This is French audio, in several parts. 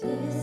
Disney.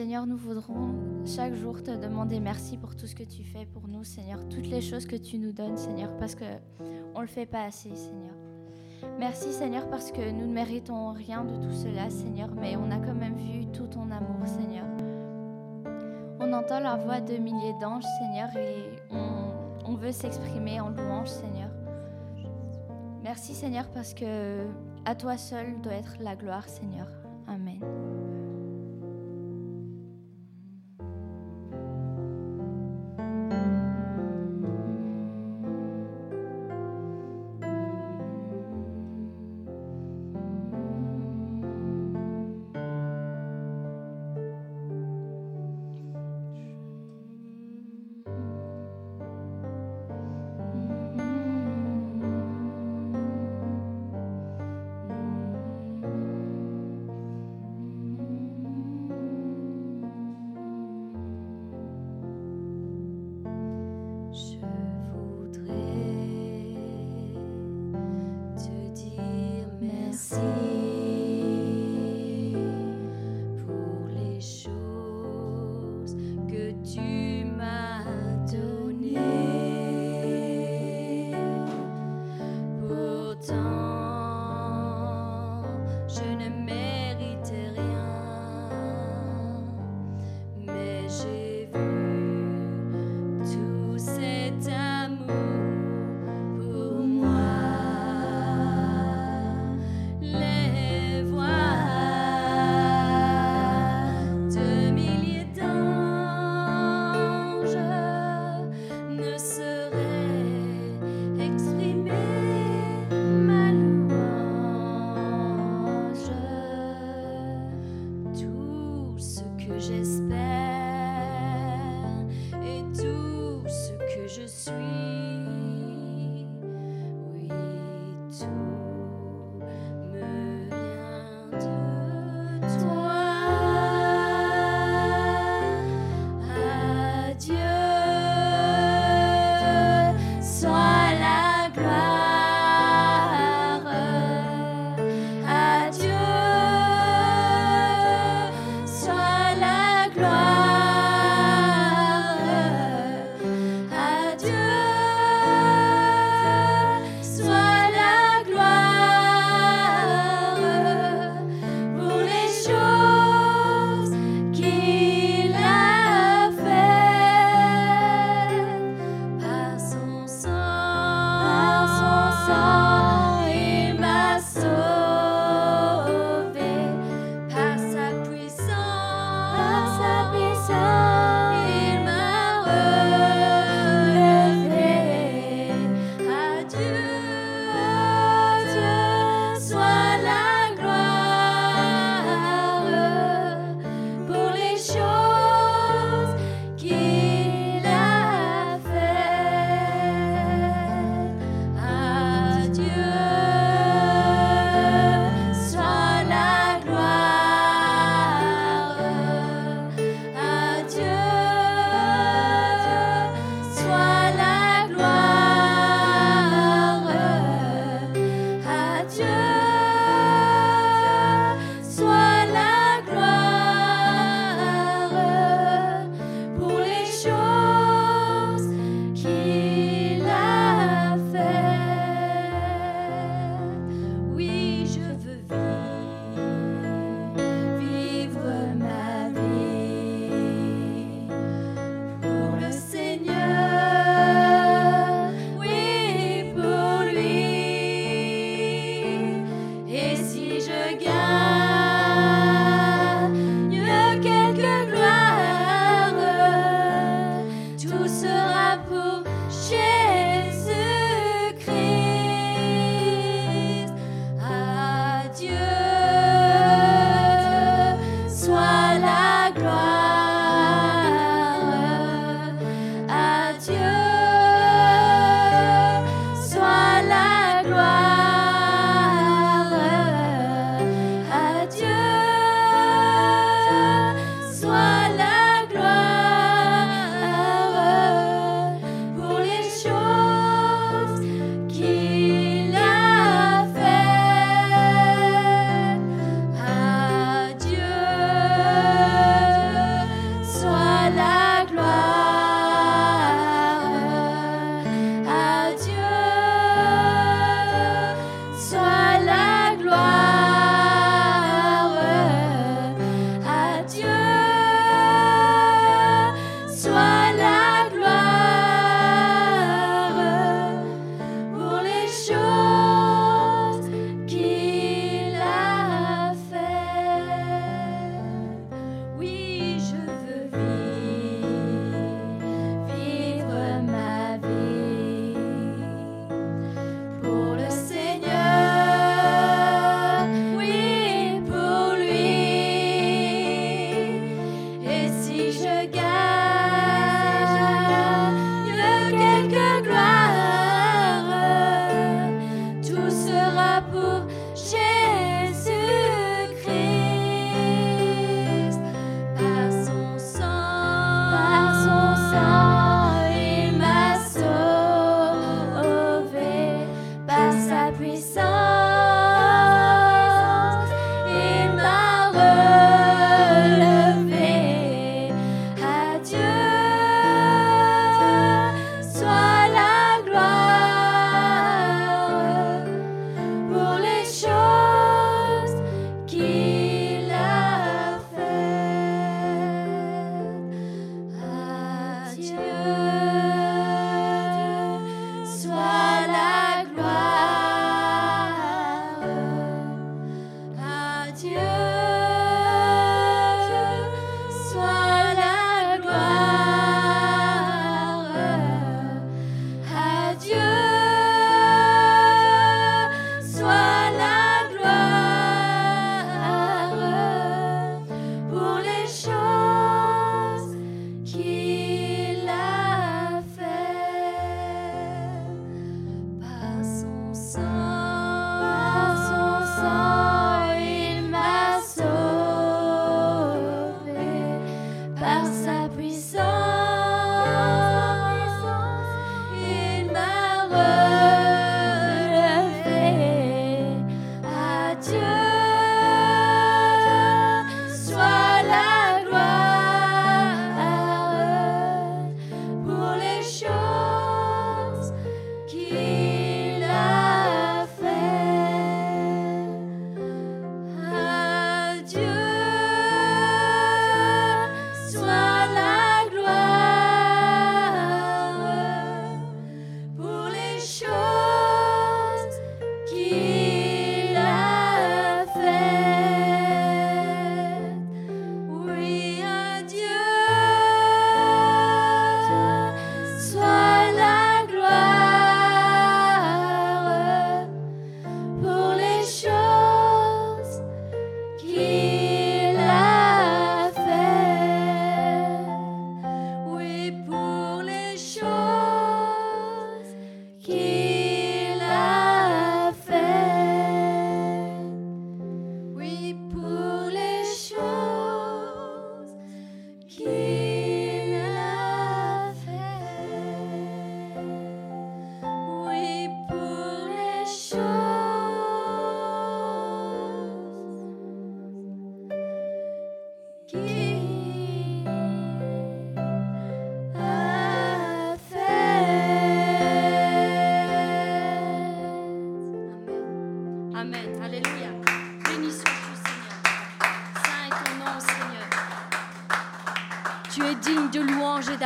Seigneur, nous voudrons chaque jour te demander merci pour tout ce que tu fais pour nous, Seigneur, toutes les choses que tu nous donnes, Seigneur, parce que on le fait pas assez, Seigneur. Merci, Seigneur, parce que nous ne méritons rien de tout cela, Seigneur, mais on a quand même vu tout ton amour, Seigneur. On entend la voix de milliers d'anges, Seigneur, et on, veut s'exprimer en louange, Seigneur. Merci, Seigneur, parce que à toi seul doit être la gloire, Seigneur.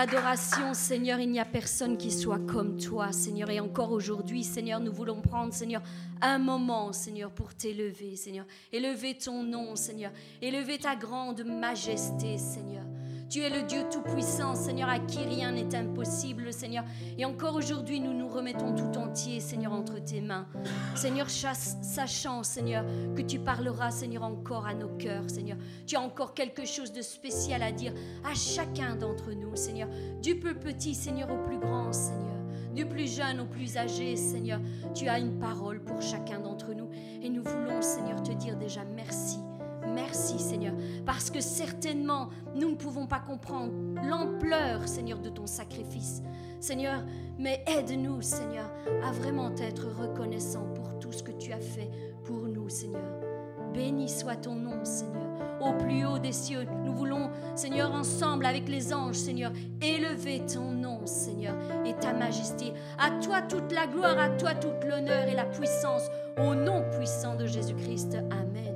L'adoration, Seigneur. Il n'y a personne qui soit comme toi, Seigneur. Et encore aujourd'hui, Seigneur, nous voulons prendre, Seigneur, un moment, Seigneur, pour t'élever, Seigneur. Élever ton nom, Seigneur. Élever ta grande majesté, Seigneur. Tu es le Dieu Tout-Puissant, Seigneur, à qui rien n'est impossible, Seigneur. Et encore aujourd'hui, nous nous remettons tout entier, Seigneur, entre tes mains. Seigneur, sachant, Seigneur, que tu parleras, Seigneur, encore à nos cœurs, Seigneur. Tu as encore quelque chose de spécial à dire à chacun d'entre nous, Seigneur. Du plus petit, Seigneur, au plus grand, Seigneur. Du plus jeune au plus âgé, Seigneur. Tu as une parole pour chacun d'entre nous. Et nous voulons, Seigneur, te dire déjà merci Merci Seigneur, parce que certainement nous ne pouvons pas comprendre l'ampleur Seigneur de ton sacrifice. Seigneur, mais aide-nous Seigneur à vraiment être reconnaissant pour tout ce que tu as fait pour nous Seigneur. Béni soit ton nom Seigneur. Au plus haut des cieux, nous voulons Seigneur ensemble avec les anges Seigneur élever ton nom Seigneur et ta majesté. À toi toute la gloire, à toi toute l'honneur et la puissance au nom puissant de Jésus-Christ. Amen.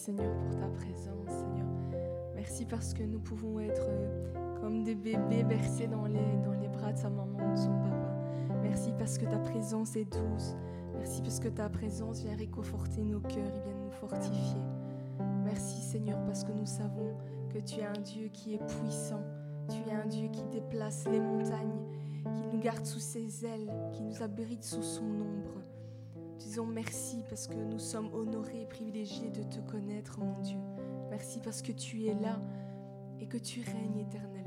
Seigneur pour ta présence, Seigneur. Merci parce que nous pouvons être euh, comme des bébés bercés dans les, bras de sa maman, de son papa. Merci parce que ta présence est douce. Merci parce que ta présence vient réconforter nos cœurs et vient nous fortifier. Merci Seigneur parce que nous savons que tu es un Dieu qui est puissant. Tu es un Dieu qui déplace les montagnes, qui nous garde sous ses ailes, qui nous abrite sous son ombre. Disons merci parce que nous sommes honorés et privilégiés de te connaître, mon Dieu. Merci parce que tu es là et que tu règnes éternellement.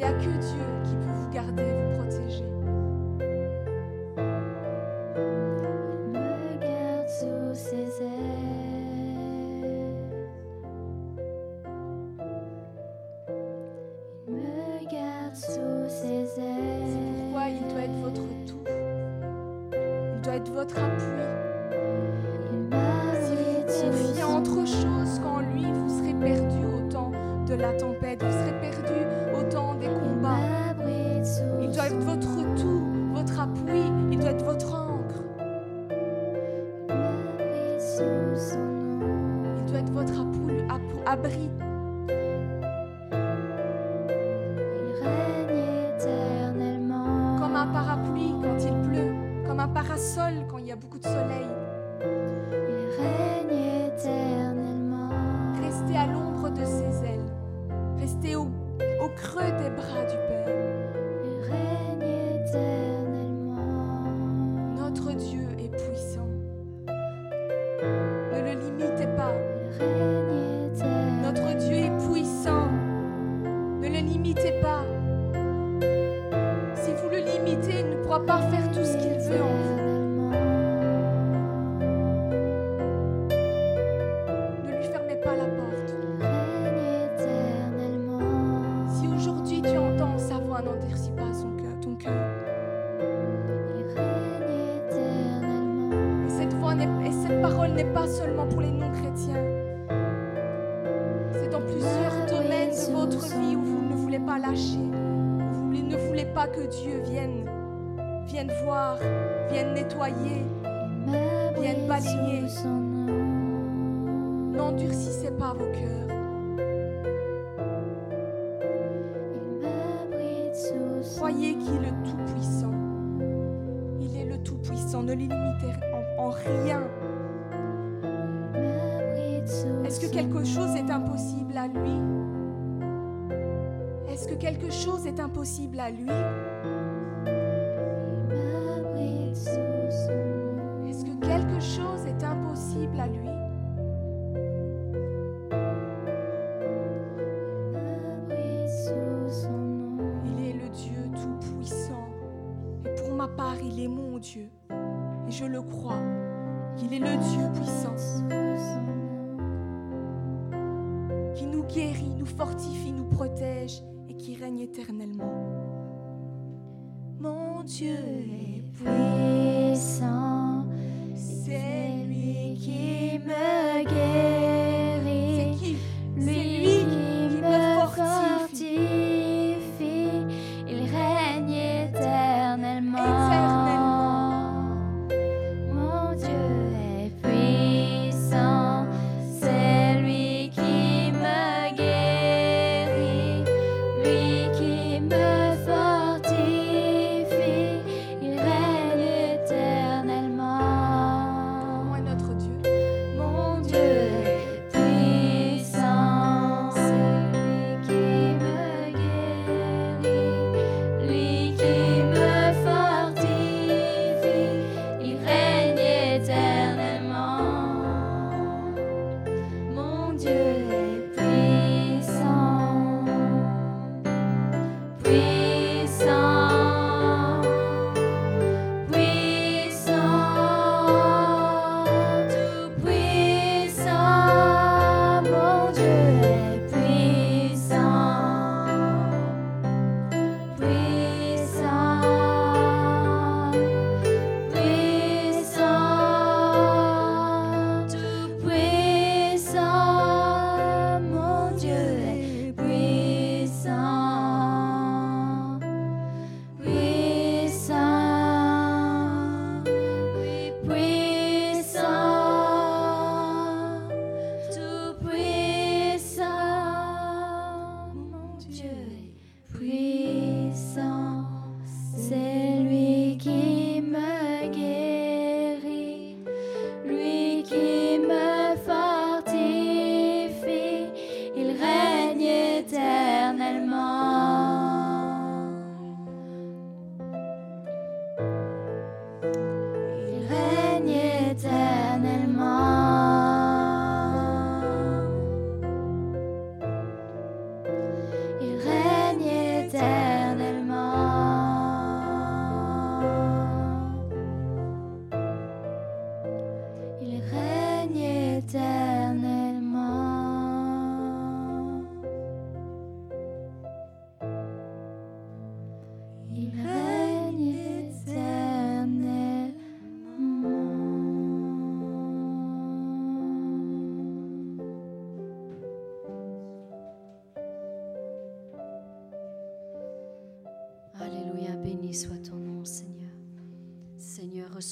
Il n'y a que Dieu qui peut vous garder, vous protéger. Possible à lui.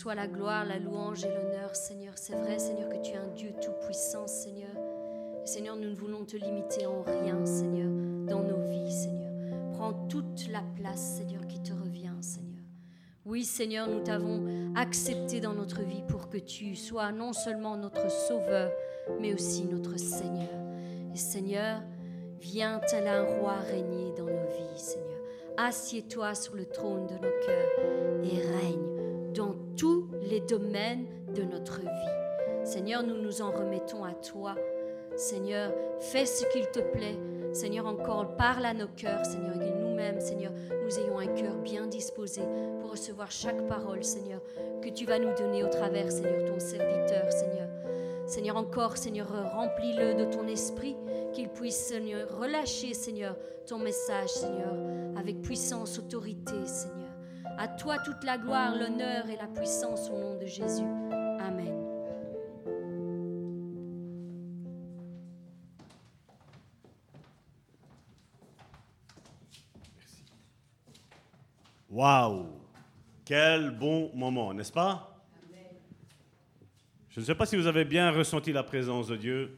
Soit la gloire, la louange et l'honneur, Seigneur. C'est vrai, Seigneur, que tu es un Dieu tout-puissant, Seigneur. Seigneur, nous ne voulons te limiter en rien, Seigneur, dans nos vies, Seigneur. Prends toute la place, Seigneur, qui te revient, Seigneur. Oui, Seigneur, nous t'avons accepté dans notre vie pour que tu sois non seulement notre Sauveur, mais aussi notre Seigneur. Et Seigneur, viens tel un roi régner dans nos vies, Seigneur. Assieds-toi sur le trône de nos cœurs et règne dans tous les domaines de notre vie. Seigneur, nous nous en remettons à toi. Seigneur, fais ce qu'il te plaît. Seigneur, encore parle à nos cœurs, Seigneur, et que nous-mêmes, Seigneur, nous ayons un cœur bien disposé pour recevoir chaque parole, Seigneur, que tu vas nous donner au travers, Seigneur, ton serviteur, Seigneur. Seigneur, encore, Seigneur, remplis-le de ton esprit, qu'il puisse, Seigneur, relâcher, Seigneur, ton message, Seigneur, avec puissance, autorité, Seigneur. À toi toute la gloire, l'honneur et la puissance au nom de Jésus. Amen. Waouh Quel bon moment, n'est-ce pas? Je ne sais pas si vous avez bien ressenti la présence de Dieu,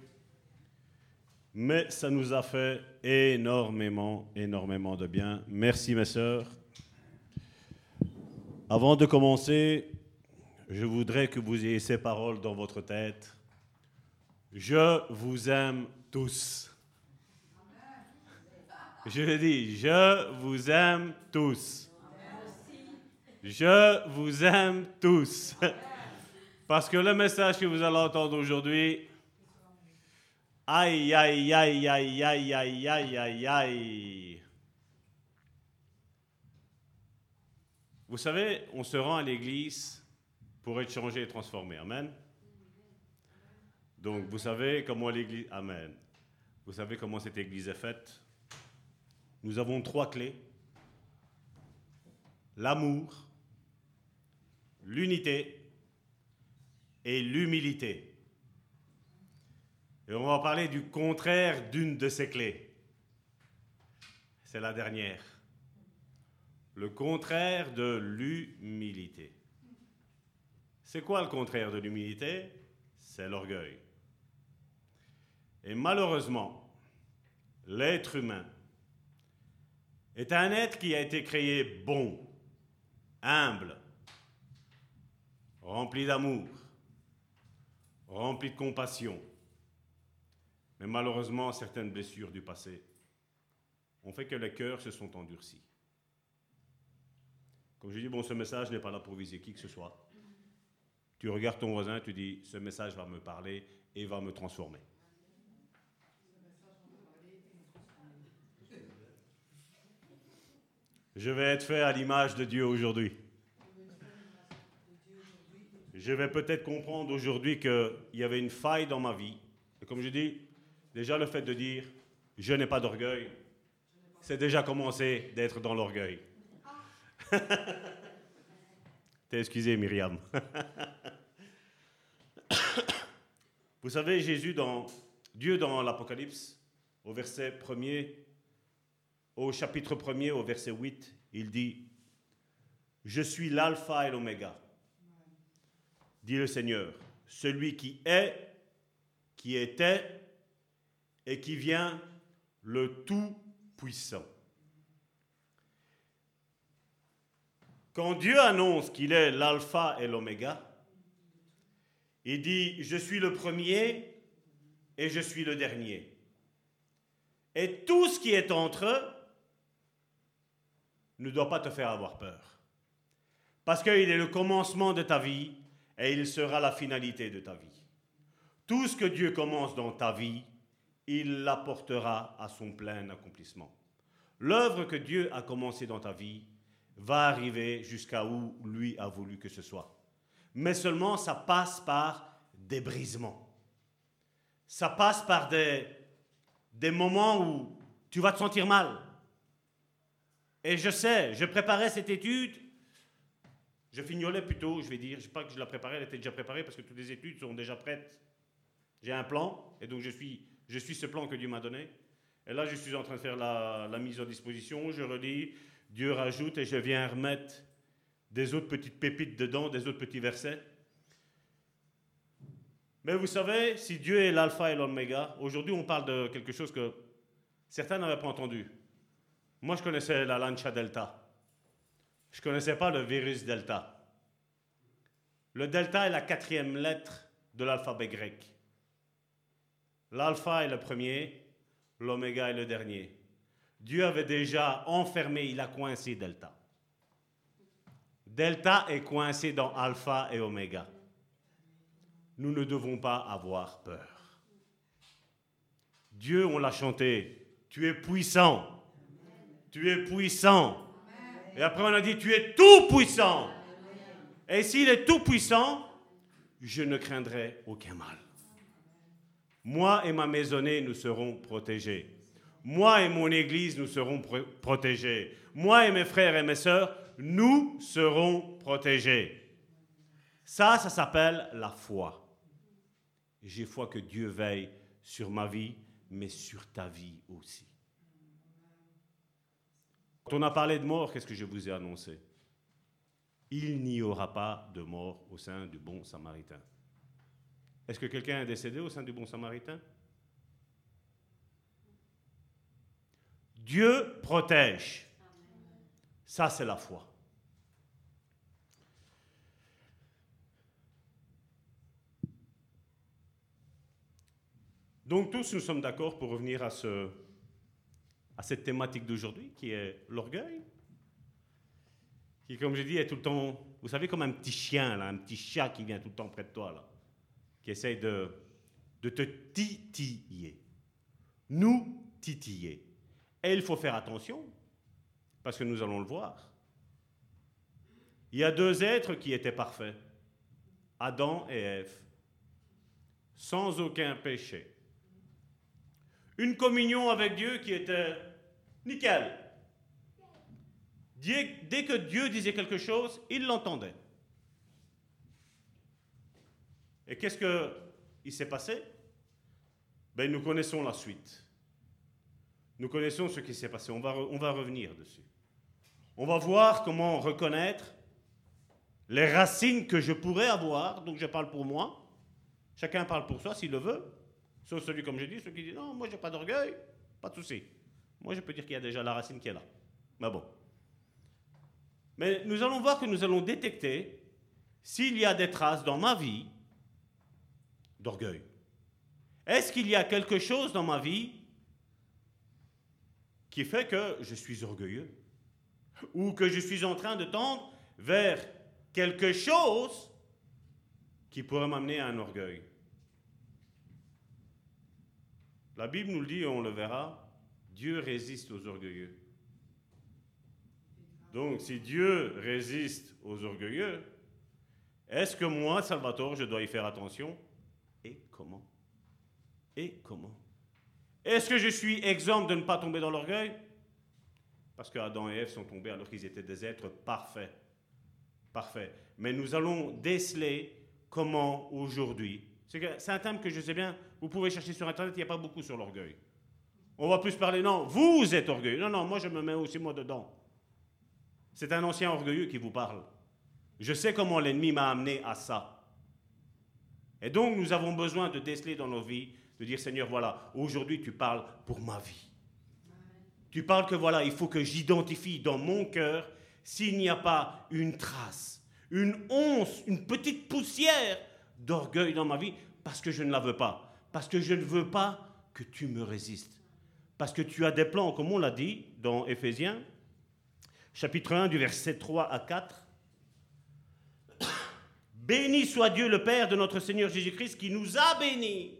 mais ça nous a fait énormément, énormément de bien. Merci mes sœurs. Avant de commencer, je voudrais que vous ayez ces paroles dans votre tête. Je vous aime tous. Je dis, je vous aime tous. Je vous aime tous. Parce que le message que vous allez entendre aujourd'hui, aïe, aïe, aïe, aïe, aïe, aïe, aïe, aïe, aïe. Vous savez, on se rend à l'église pour être changé et transformé. Amen. Donc, vous savez comment l'église. Amen. Vous savez comment cette église est faite? Nous avons trois clés l'amour, l'unité et l'humilité. Et on va parler du contraire d'une de ces clés. C'est la dernière le contraire de l'humilité. C'est quoi le contraire de l'humilité? C'est l'orgueil. Et malheureusement, l'être humain est un être qui a été créé bon, humble, rempli d'amour, rempli de compassion. Mais malheureusement, certaines blessures du passé ont fait que les cœurs se sont endurcis. Comme je dis, bon, ce message n'est pas là pour viser qui que ce soit. Tu regardes ton voisin, tu dis, ce message va me parler et va me transformer. Je vais être fait à l'image de Dieu aujourd'hui. Je vais peut-être comprendre aujourd'hui qu'il y avait une faille dans ma vie. Et comme je dis, déjà le fait de dire je n'ai pas d'orgueil, c'est déjà commencé d'être dans l'orgueil. T'es excusé, Myriam. Vous savez, Jésus, dans Dieu dans l'Apocalypse, au verset 1 au chapitre 1 au verset 8, il dit Je suis l'alpha et l'oméga, dit le Seigneur, celui qui est, qui était et qui vient, le Tout-Puissant. Quand Dieu annonce qu'il est l'alpha et l'oméga, il dit, je suis le premier et je suis le dernier. Et tout ce qui est entre eux ne doit pas te faire avoir peur. Parce qu'il est le commencement de ta vie et il sera la finalité de ta vie. Tout ce que Dieu commence dans ta vie, il l'apportera à son plein accomplissement. L'œuvre que Dieu a commencée dans ta vie va arriver jusqu'à où lui a voulu que ce soit. Mais seulement ça passe par des brisements. Ça passe par des, des moments où tu vas te sentir mal. Et je sais, je préparais cette étude, je fignolais plutôt, je vais dire, je pas que je la préparais, elle était déjà préparée parce que toutes les études sont déjà prêtes. J'ai un plan, et donc je suis, je suis ce plan que Dieu m'a donné. Et là, je suis en train de faire la, la mise en disposition, je relis, Dieu rajoute, et je viens remettre des autres petites pépites dedans, des autres petits versets. Mais vous savez, si Dieu est l'alpha et l'oméga, aujourd'hui on parle de quelque chose que certains n'avaient pas entendu. Moi je connaissais la lancha delta. Je ne connaissais pas le virus delta. Le delta est la quatrième lettre de l'alphabet grec. L'alpha est le premier, l'oméga est le dernier. Dieu avait déjà enfermé, il a coincé delta. Delta est coincé dans alpha et oméga nous ne devons pas avoir peur. Dieu, on l'a chanté, tu es puissant, tu es puissant. Et après on a dit, tu es tout puissant. Et s'il est tout puissant, je ne craindrai aucun mal. Moi et ma maisonnée, nous serons protégés. Moi et mon église, nous serons protégés. Moi et mes frères et mes sœurs, nous serons protégés. Ça, ça s'appelle la foi. J'ai foi que Dieu veille sur ma vie, mais sur ta vie aussi. Quand on a parlé de mort, qu'est-ce que je vous ai annoncé? Il n'y aura pas de mort au sein du bon samaritain. Est-ce que quelqu'un est décédé au sein du bon samaritain? Dieu protège. Ça, c'est la foi. Donc tous nous sommes d'accord pour revenir à, ce, à cette thématique d'aujourd'hui qui est l'orgueil, qui comme je dis est tout le temps, vous savez comme un petit chien, un petit chat qui vient tout le temps près de toi, qui essaye de, de te titiller, nous titiller. Et il faut faire attention, parce que nous allons le voir. Il y a deux êtres qui étaient parfaits, Adam et Ève, sans aucun péché une communion avec Dieu qui était nickel. Dès que Dieu disait quelque chose, il l'entendait. Et qu'est-ce qu'il s'est passé? Ben, Nous connaissons la suite. Nous connaissons ce qui s'est passé. On va, on va revenir dessus. On va voir comment reconnaître les racines que je pourrais avoir. Donc je parle pour moi. Chacun parle pour soi s'il le veut. Sauf celui, comme je dis, celui qui dit non, moi j'ai pas d'orgueil, pas de souci. Moi je peux dire qu'il y a déjà la racine qui est là. Mais bon. Mais nous allons voir que nous allons détecter s'il y a des traces dans ma vie d'orgueil. Est-ce qu'il y a quelque chose dans ma vie fait que je suis orgueilleux ou que je suis en train de tendre vers quelque chose qui pourrait m'amener à un orgueil. La Bible nous le dit on le verra, Dieu résiste aux orgueilleux. Donc si Dieu résiste aux orgueilleux, est-ce que moi, Salvatore, je dois y faire attention? Et comment? Et comment? Est-ce que je suis exempt de ne pas tomber dans l'orgueil? Parce que Adam et Ève sont tombés alors qu'ils étaient des êtres parfaits. Parfaits. Mais nous allons déceler comment aujourd'hui. C'est un thème que je sais bien, vous pouvez chercher sur Internet, il n'y a pas beaucoup sur l'orgueil. On va plus parler, non, vous êtes orgueilleux. Non, non, moi je me mets aussi moi dedans. C'est un ancien orgueilleux qui vous parle. Je sais comment l'ennemi m'a amené à ça. Et donc nous avons besoin de déceler dans nos vies, de dire Seigneur, voilà, aujourd'hui tu parles pour ma vie. Tu parles que voilà, il faut que j'identifie dans mon cœur s'il n'y a pas une trace, une once, une petite poussière d'orgueil dans ma vie, parce que je ne la veux pas parce que je ne veux pas que tu me résistes. Parce que tu as des plans, comme on l'a dit dans Éphésiens, chapitre 1, du verset 3 à 4. Béni soit Dieu le Père de notre Seigneur Jésus-Christ qui nous a bénis.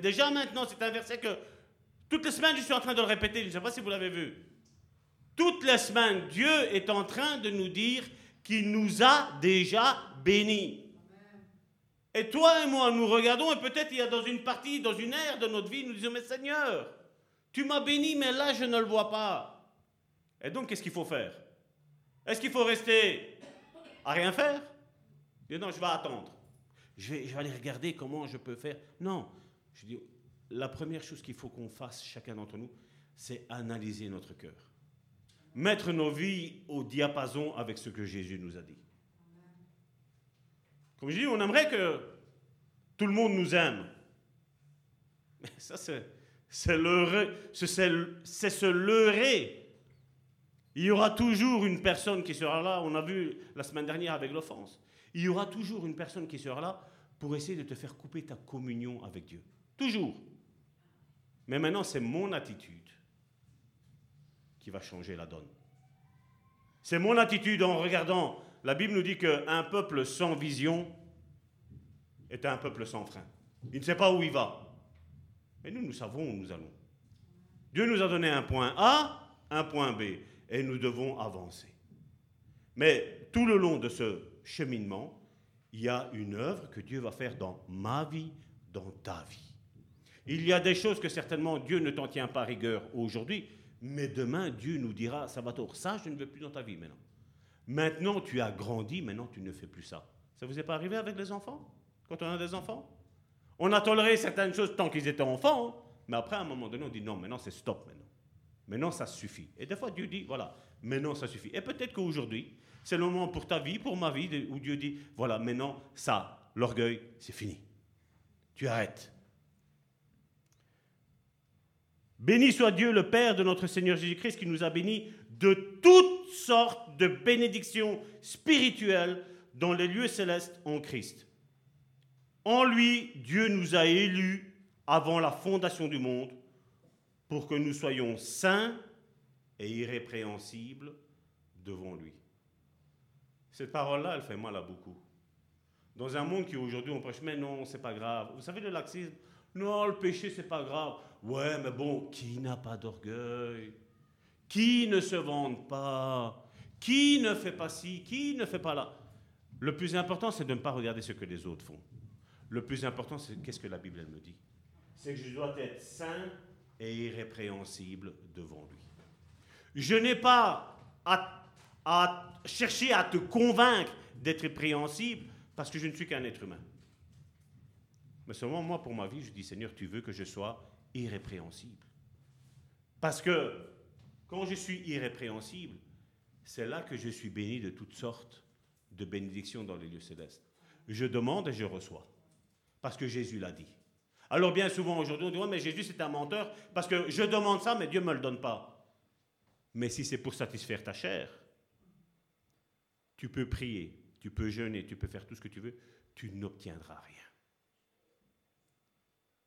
Déjà maintenant, c'est un verset que toutes les semaines je suis en train de le répéter, je ne sais pas si vous l'avez vu. Toutes les semaines, Dieu est en train de nous dire qu'il nous a déjà bénis. Et toi et moi, nous regardons et peut-être il y a dans une partie, dans une ère de notre vie, nous disons, mais Seigneur, tu m'as béni, mais là, je ne le vois pas. Et donc, qu'est-ce qu'il faut faire? Est-ce qu'il faut rester à rien faire? Non, je vais attendre. Je vais aller regarder comment je peux faire. Non, je dis, la première chose qu'il faut qu'on fasse, chacun d'entre nous, c'est analyser notre cœur. Mettre nos vies au diapason avec ce que Jésus nous a dit. Comme je dis, on aimerait que tout le monde nous aime. Mais ça, c'est, c'est, c'est se leurrer. Il y aura toujours une personne qui sera là. On a vu la semaine dernière avec l'offense. Il y aura toujours une personne qui sera là pour essayer de te faire couper ta communion avec Dieu. Toujours. Mais maintenant, c'est mon attitude qui va changer la donne. C'est mon attitude en regardant. La Bible nous dit qu'un peuple sans vision est un peuple sans frein. Il ne sait pas où il va. Mais nous, nous savons où nous allons. Dieu nous a donné un point A, un point B, et nous devons avancer. Mais tout le long de ce cheminement, il y a une œuvre que Dieu va faire dans ma vie, dans ta vie. Il y a des choses que certainement Dieu ne t'en tient pas rigueur aujourd'hui, mais demain Dieu nous dira, ça va tort, ça je ne veux plus dans ta vie maintenant. Maintenant tu as grandi, maintenant tu ne fais plus ça. Ça vous est pas arrivé avec les enfants Quand on a des enfants? On a toléré certaines choses tant qu'ils étaient enfants, hein. mais après à un moment donné on dit non, maintenant c'est stop maintenant. Maintenant ça suffit. Et des fois Dieu dit voilà, maintenant ça suffit. Et peut-être qu'aujourd'hui, c'est le moment pour ta vie, pour ma vie, où Dieu dit voilà, maintenant ça, l'orgueil, c'est fini. Tu arrêtes. Béni soit Dieu, le Père de notre Seigneur Jésus-Christ, qui nous a bénis de toutes sortes de bénédictions spirituelles dans les lieux célestes en Christ. En lui, Dieu nous a élus avant la fondation du monde pour que nous soyons saints et irrépréhensibles devant lui. Cette parole-là, elle fait mal à beaucoup. Dans un monde qui aujourd'hui on prêche, mais non, c'est pas grave. Vous savez le laxisme Non, le péché, c'est pas grave. Ouais, mais bon, qui n'a pas d'orgueil? Qui ne se vante pas? Qui ne fait pas ci? Qui ne fait pas là? Le plus important, c'est de ne pas regarder ce que les autres font. Le plus important, c'est qu'est-ce que la Bible elle me dit? C'est que je dois être saint et irrépréhensible devant lui. Je n'ai pas à, à chercher à te convaincre d'être répréhensible parce que je ne suis qu'un être humain. Mais seulement moi, pour ma vie, je dis Seigneur, tu veux que je sois irrépréhensible. Parce que quand je suis irrépréhensible, c'est là que je suis béni de toutes sortes de bénédictions dans les lieux célestes. Je demande et je reçois. Parce que Jésus l'a dit. Alors bien souvent aujourd'hui, on dit, mais Jésus c'est un menteur, parce que je demande ça, mais Dieu ne me le donne pas. Mais si c'est pour satisfaire ta chair, tu peux prier, tu peux jeûner, tu peux faire tout ce que tu veux, tu n'obtiendras rien.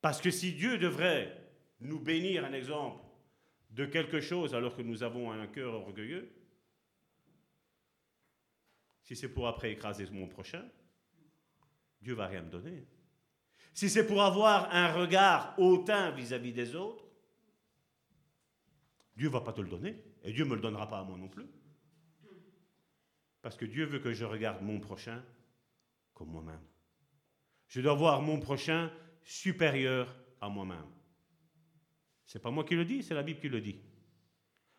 Parce que si Dieu devrait nous bénir un exemple de quelque chose alors que nous avons un cœur orgueilleux, si c'est pour après écraser mon prochain, Dieu va rien me donner. Si c'est pour avoir un regard hautain vis-à-vis des autres, Dieu va pas te le donner et Dieu ne me le donnera pas à moi non plus. Parce que Dieu veut que je regarde mon prochain comme moi-même. Je dois voir mon prochain supérieur à moi-même. C'est pas moi qui le dis, c'est la Bible qui le dit.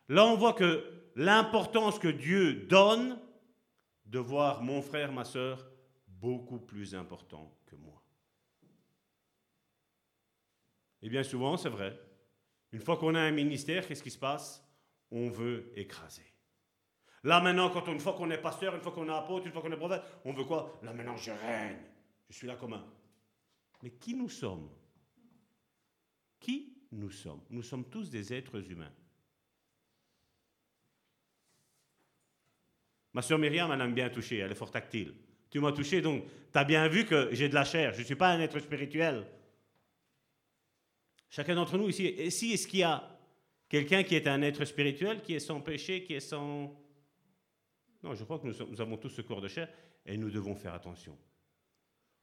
Là, on voit que l'importance que Dieu donne de voir mon frère, ma soeur, beaucoup plus important que moi. Et bien souvent, c'est vrai. Une fois qu'on a un ministère, qu'est-ce qui se passe? On veut écraser. Là maintenant, quand une fois qu'on est pasteur, une fois qu'on est apôtre, une fois qu'on est prophète, on veut quoi? Là maintenant, je règne. Je suis là comme un mais qui nous sommes? Qui nous sommes? Nous sommes tous des êtres humains. Ma soeur Myriam, elle aime bien toucher, elle est fort tactile. Tu m'as touché, donc tu as bien vu que j'ai de la chair, je ne suis pas un être spirituel. Chacun d'entre nous ici, est-ce qu'il y a Quelqu'un qui est un être spirituel, qui est sans péché, qui est sans... Non, je crois que nous, avons tous ce corps de chair et nous devons faire attention.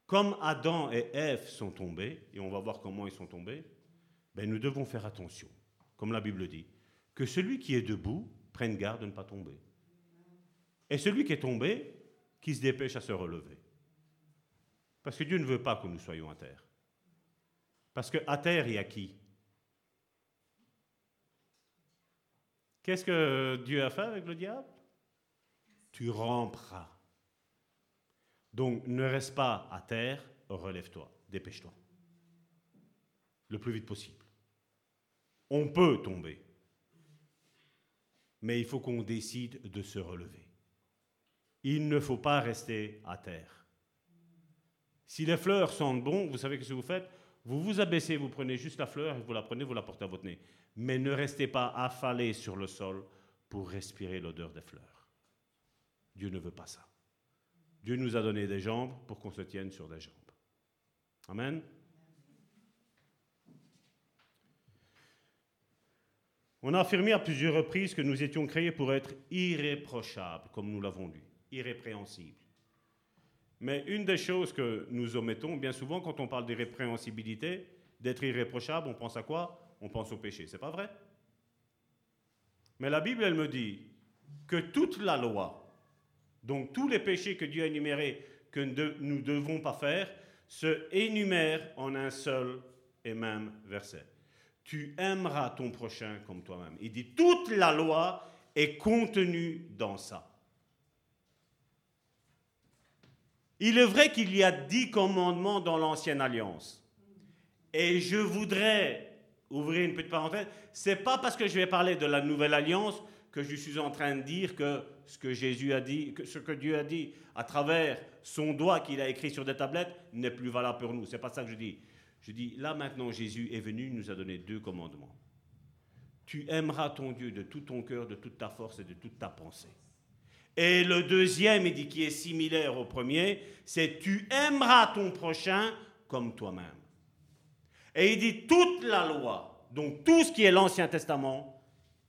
Comme Adam et Ève sont tombés, et on va voir comment ils sont tombés, ben nous devons faire attention, comme la Bible dit, que celui qui est debout prenne garde de ne pas tomber. Et celui qui est tombé, qui se dépêche à se relever. Parce que Dieu ne veut pas que nous soyons à terre. Parce qu'à terre, il y a qui? Qu'est-ce que Dieu a fait avec le diable? Tu ramperas. Donc ne reste pas à terre, relève-toi, dépêche-toi. Le plus vite possible. On peut tomber, mais il faut qu'on décide de se relever. Il ne faut pas rester à terre. Si les fleurs sentent bon, vous savez ce que vous faites? Vous vous abaissez, vous prenez juste la fleur, vous la prenez, vous la portez à votre nez mais ne restez pas affalés sur le sol pour respirer l'odeur des fleurs. Dieu ne veut pas ça. Dieu nous a donné des jambes pour qu'on se tienne sur des jambes. Amen. On a affirmé à plusieurs reprises que nous étions créés pour être irréprochables, comme nous l'avons lu, irrépréhensibles. Mais une des choses que nous omettons bien souvent quand on parle d'irrépréhensibilité, d'être irréprochable, on pense à quoi? On pense au péché. C'est pas vrai? Mais la Bible, elle me dit que toute la loi, donc tous les péchés que Dieu a énumérés que nous ne devons pas faire, se énumèrent en un seul et même verset. Tu aimeras ton prochain comme toi-même. Il dit toute la loi est contenue dans ça. Il est vrai qu'il y a dix commandements dans l'ancienne alliance. Et je voudrais ouvrir une petite parenthèse, c'est pas parce que je vais parler de la nouvelle alliance que je suis en train de dire que ce que Jésus a dit, ce que Dieu a dit à travers son doigt qu'il a écrit sur des tablettes n'est plus valable pour nous. C'est pas ça que je dis. Je dis là maintenant Jésus est venu, nous a donné deux commandements. Tu aimeras ton Dieu de tout ton cœur, de toute ta force et de toute ta pensée. Et le deuxième, il dit qui est similaire au premier, c'est tu aimeras ton prochain comme toi-même. Et il dit toute la loi, donc tout ce qui est l'Ancien Testament,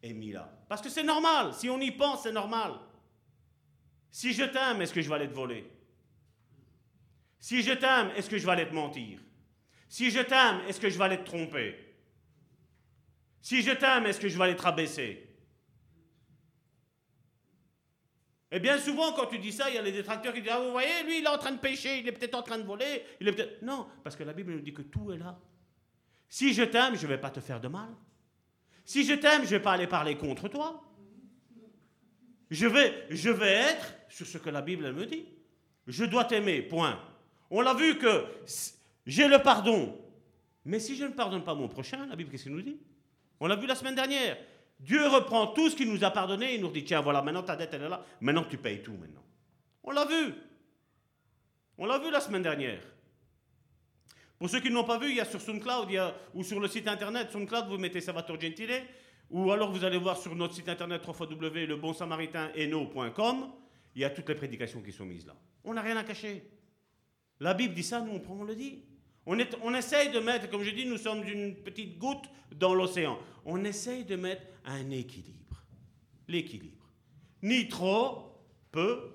est mis là. Parce que c'est normal, si on y pense, c'est normal. Si je t'aime, est-ce que je vais aller te voler? Si je t'aime, est-ce que je vais aller te mentir? Si je t'aime, est-ce que je vais aller te tromper? Si je t'aime, est-ce que je vais aller te rabaisser? Et bien souvent, quand tu dis ça, il y a les détracteurs qui disent Ah, vous voyez, lui, il est en train de pécher, il est peut-être en train de voler, il est. Non, parce que la Bible nous dit que tout est là. Si je t'aime, je ne vais pas te faire de mal. Si je t'aime, je ne vais pas aller parler contre toi. Je vais, être sur ce que la Bible me dit. Je dois t'aimer, point. On l'a vu que j'ai le pardon. Mais si je ne pardonne pas mon prochain, la Bible, qu'est-ce qu'elle nous dit? On l'a vu la semaine dernière. Dieu reprend tout ce qu'il nous a pardonné et nous dit, tiens, voilà, maintenant ta dette, elle est là. Maintenant tu payes tout, maintenant. On l'a vu. On l'a vu la semaine dernière. Pour ceux qui n'ont pas vu, il y a sur SoundCloud ou sur le site internet SoundCloud, vous mettez Salvatore Gentile, ou alors vous allez voir sur notre site internet www.lebonsamaritain.com, il y a toutes les prédications qui sont mises là. On n'a rien à cacher. La Bible dit ça, nous on prend, on le dit. On, est, essaye de mettre, comme je dis, nous sommes une petite goutte dans l'océan. On essaye de mettre un équilibre. L'équilibre. Ni trop peu,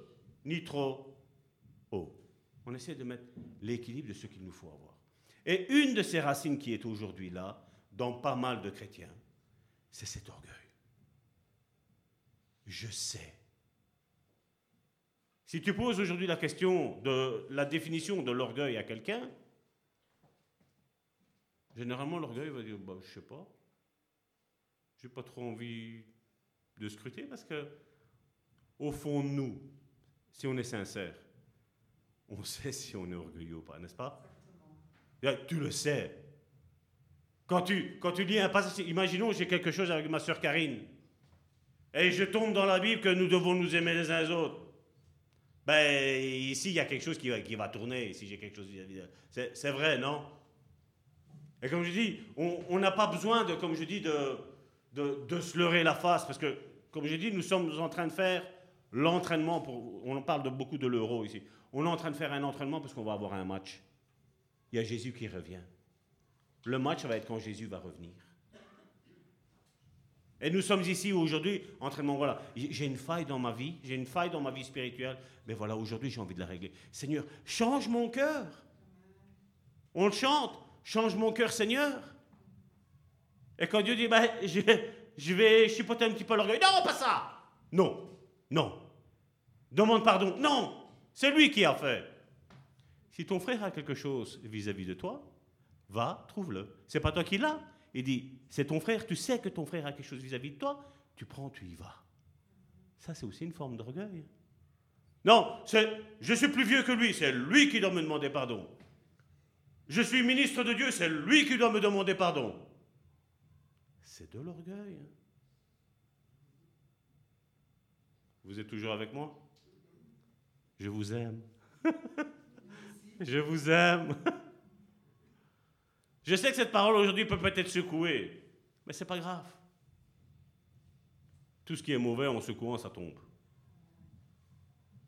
ni trop haut. On essaie de mettre l'équilibre de ce qu'il nous faut avoir. Et une de ces racines qui est aujourd'hui là, dans pas mal de chrétiens, c'est cet orgueil. Je sais. Si tu poses aujourd'hui la question de la définition de l'orgueil à quelqu'un, généralement l'orgueil va dire bah, Je sais pas. J'ai pas trop envie de scruter parce que, au fond de nous, si on est sincère, on sait si on est orgueilleux ou pas, n'est-ce pas? Tu le sais. Quand tu, quand tu lis un passage, imaginons j'ai quelque chose avec ma soeur Karine, et je tombe dans la Bible que nous devons nous aimer les uns les autres. Ben, ici, il y a quelque chose qui va, qui va tourner, si j'ai quelque chose C'est vrai, non? Et comme je dis, on n'a pas besoin, de, comme je dis, de, de, de, se leurrer la face, parce que, comme je dis, nous sommes en train de faire l'entraînement, pour, on parle de beaucoup de l'euro ici, on est en train de faire un entraînement parce qu'on va avoir un match il y a Jésus qui revient. Le match va être quand Jésus va revenir. Et nous sommes ici aujourd'hui en train de voilà, j'ai une faille dans ma vie, j'ai une faille dans ma vie spirituelle, mais voilà, aujourd'hui j'ai envie de la régler. Seigneur, change mon cœur. On le chante, change mon cœur, Seigneur. Et quand Dieu dit, bah, je, je vais chipoter un petit peu l'orgueil, non, pas ça. Non, non. Demande pardon. Non, c'est lui qui a fait. Si ton frère a quelque chose vis-à-vis de toi, va, trouve-le. C'est pas toi qui l'as. Il dit, c'est ton frère, tu sais que ton frère a quelque chose vis-à-vis de toi, tu prends, tu y vas. Ça, c'est aussi une forme d'orgueil. Non, c'est, je suis plus vieux que lui, c'est lui qui doit me demander pardon. Je suis ministre de Dieu, c'est lui qui doit me demander pardon. C'est de l'orgueil. Vous êtes toujours avec moi? Je vous aime. Je vous aime. Je sais que cette parole aujourd'hui peut peut-être secouer, mais c'est pas grave. Tout ce qui est mauvais en secouant, ça tombe.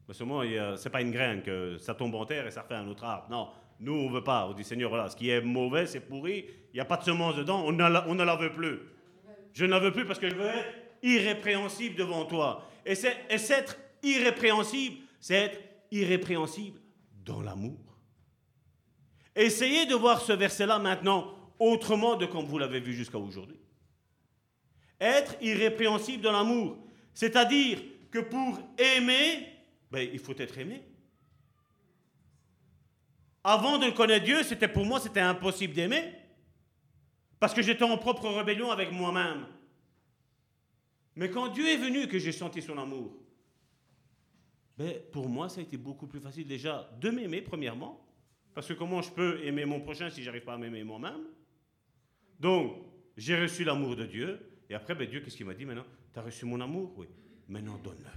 Mais seulement, c'est pas une graine que ça tombe en terre et ça fait un autre arbre. Non, nous, on veut pas. On dit, Seigneur, voilà, ce qui est mauvais, c'est pourri, il n'y a pas de semence dedans, on, on ne la veut plus. Je ne la veux plus parce que je veux être irrépréhensible devant toi. Et c'est être irrépréhensible, c'est être irrépréhensible dans l'amour. Essayez de voir ce verset-là maintenant autrement de comme vous l'avez vu jusqu'à aujourd'hui. Être irrépréhensible dans l'amour, c'est-à-dire que pour aimer, ben, il faut être aimé. Avant de connaître Dieu, c'était pour moi, c'était impossible d'aimer. Parce que j'étais en propre rébellion avec moi-même. Mais quand Dieu est venu, que j'ai senti son amour, ben, pour moi, ça a été beaucoup plus facile déjà de m'aimer, premièrement. Parce que comment je peux aimer mon prochain si j'arrive pas à m'aimer moi-même? Donc, j'ai reçu l'amour de Dieu. Et après, ben, Dieu, qu'est-ce qu'il m'a dit maintenant? Tu as reçu mon amour? Oui. Maintenant, donne-le.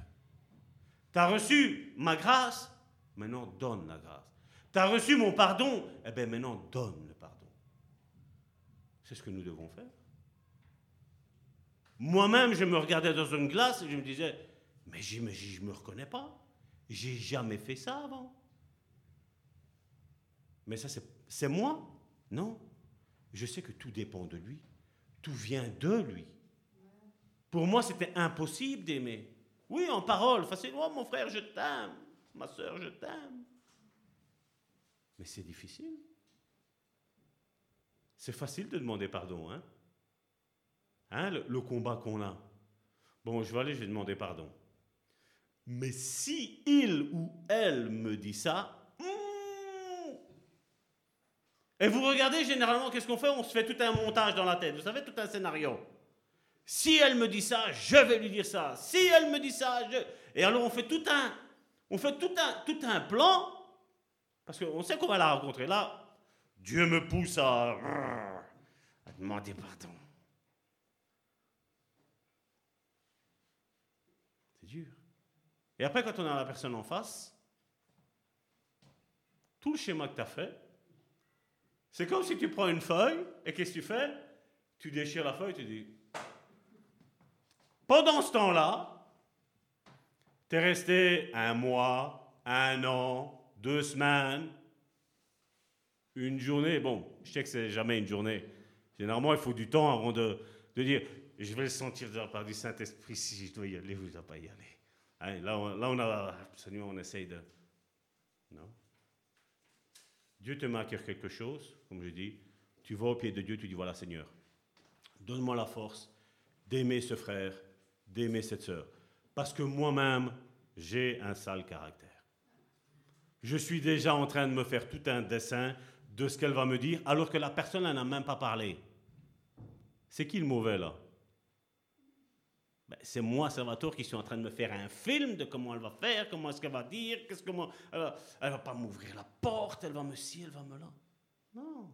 Tu as reçu ma grâce? Maintenant, donne la grâce. Tu as reçu mon pardon? Eh bien, maintenant, donne le pardon. C'est ce que nous devons faire. Moi-même, je me regardais dans une glace et je me disais, mais je ne me reconnais pas. J'ai jamais fait ça avant. Mais ça, c'est moi Non. Je sais que tout dépend de lui. Tout vient de lui. Pour moi, c'était impossible d'aimer. Oui, en parole, facilement, mon frère, je t'aime. Ma soeur, je t'aime. Mais c'est difficile. C'est facile de demander pardon, hein, hein le, combat qu'on a. Bon, je vais aller, je vais demander pardon. Mais si il ou elle me dit ça, hmm. Et vous regardez généralement, qu'est-ce qu'on fait? On se fait tout un montage dans la tête, vous savez, tout un scénario. Si elle me dit ça, je vais lui dire ça. Si elle me dit ça, je... Et alors on fait tout un, on fait tout un, tout un plan, parce qu'on sait qu'on va la rencontrer. Là, Dieu me pousse à, à demander pardon. C'est dur. Et après, quand on a la personne en face, tout le schéma que tu as fait, c'est comme si tu prends une feuille et qu'est-ce que tu fais? Tu déchires la feuille, tu dis. Pendant ce temps-là, tu es resté un mois, un an, deux semaines, une journée. Bon, je sais que c'est jamais une journée. Généralement, il faut du temps avant de, dire je vais le sentir de la part du Saint-Esprit si je dois y aller, vous ne pas y aller. Hein, là, on, là, on a absolument, on essaye de. Dieu te met quelque chose, comme je dis. Tu vas au pied de Dieu, tu dis voilà, Seigneur, donne-moi la force d'aimer ce frère, d'aimer cette sœur. Parce que moi-même, j'ai un sale caractère. Je suis déjà en train de me faire tout un dessin de ce qu'elle va me dire, alors que la personne n'en a même pas parlé. C'est qui le mauvais là? Ben, c'est moi, Salvatore, qui suis en train de me faire un film de comment elle va faire, comment est-ce qu'elle va dire, qu'est-ce que moi, elle va, va pas m'ouvrir la porte, elle va me ci, elle va me là. Non.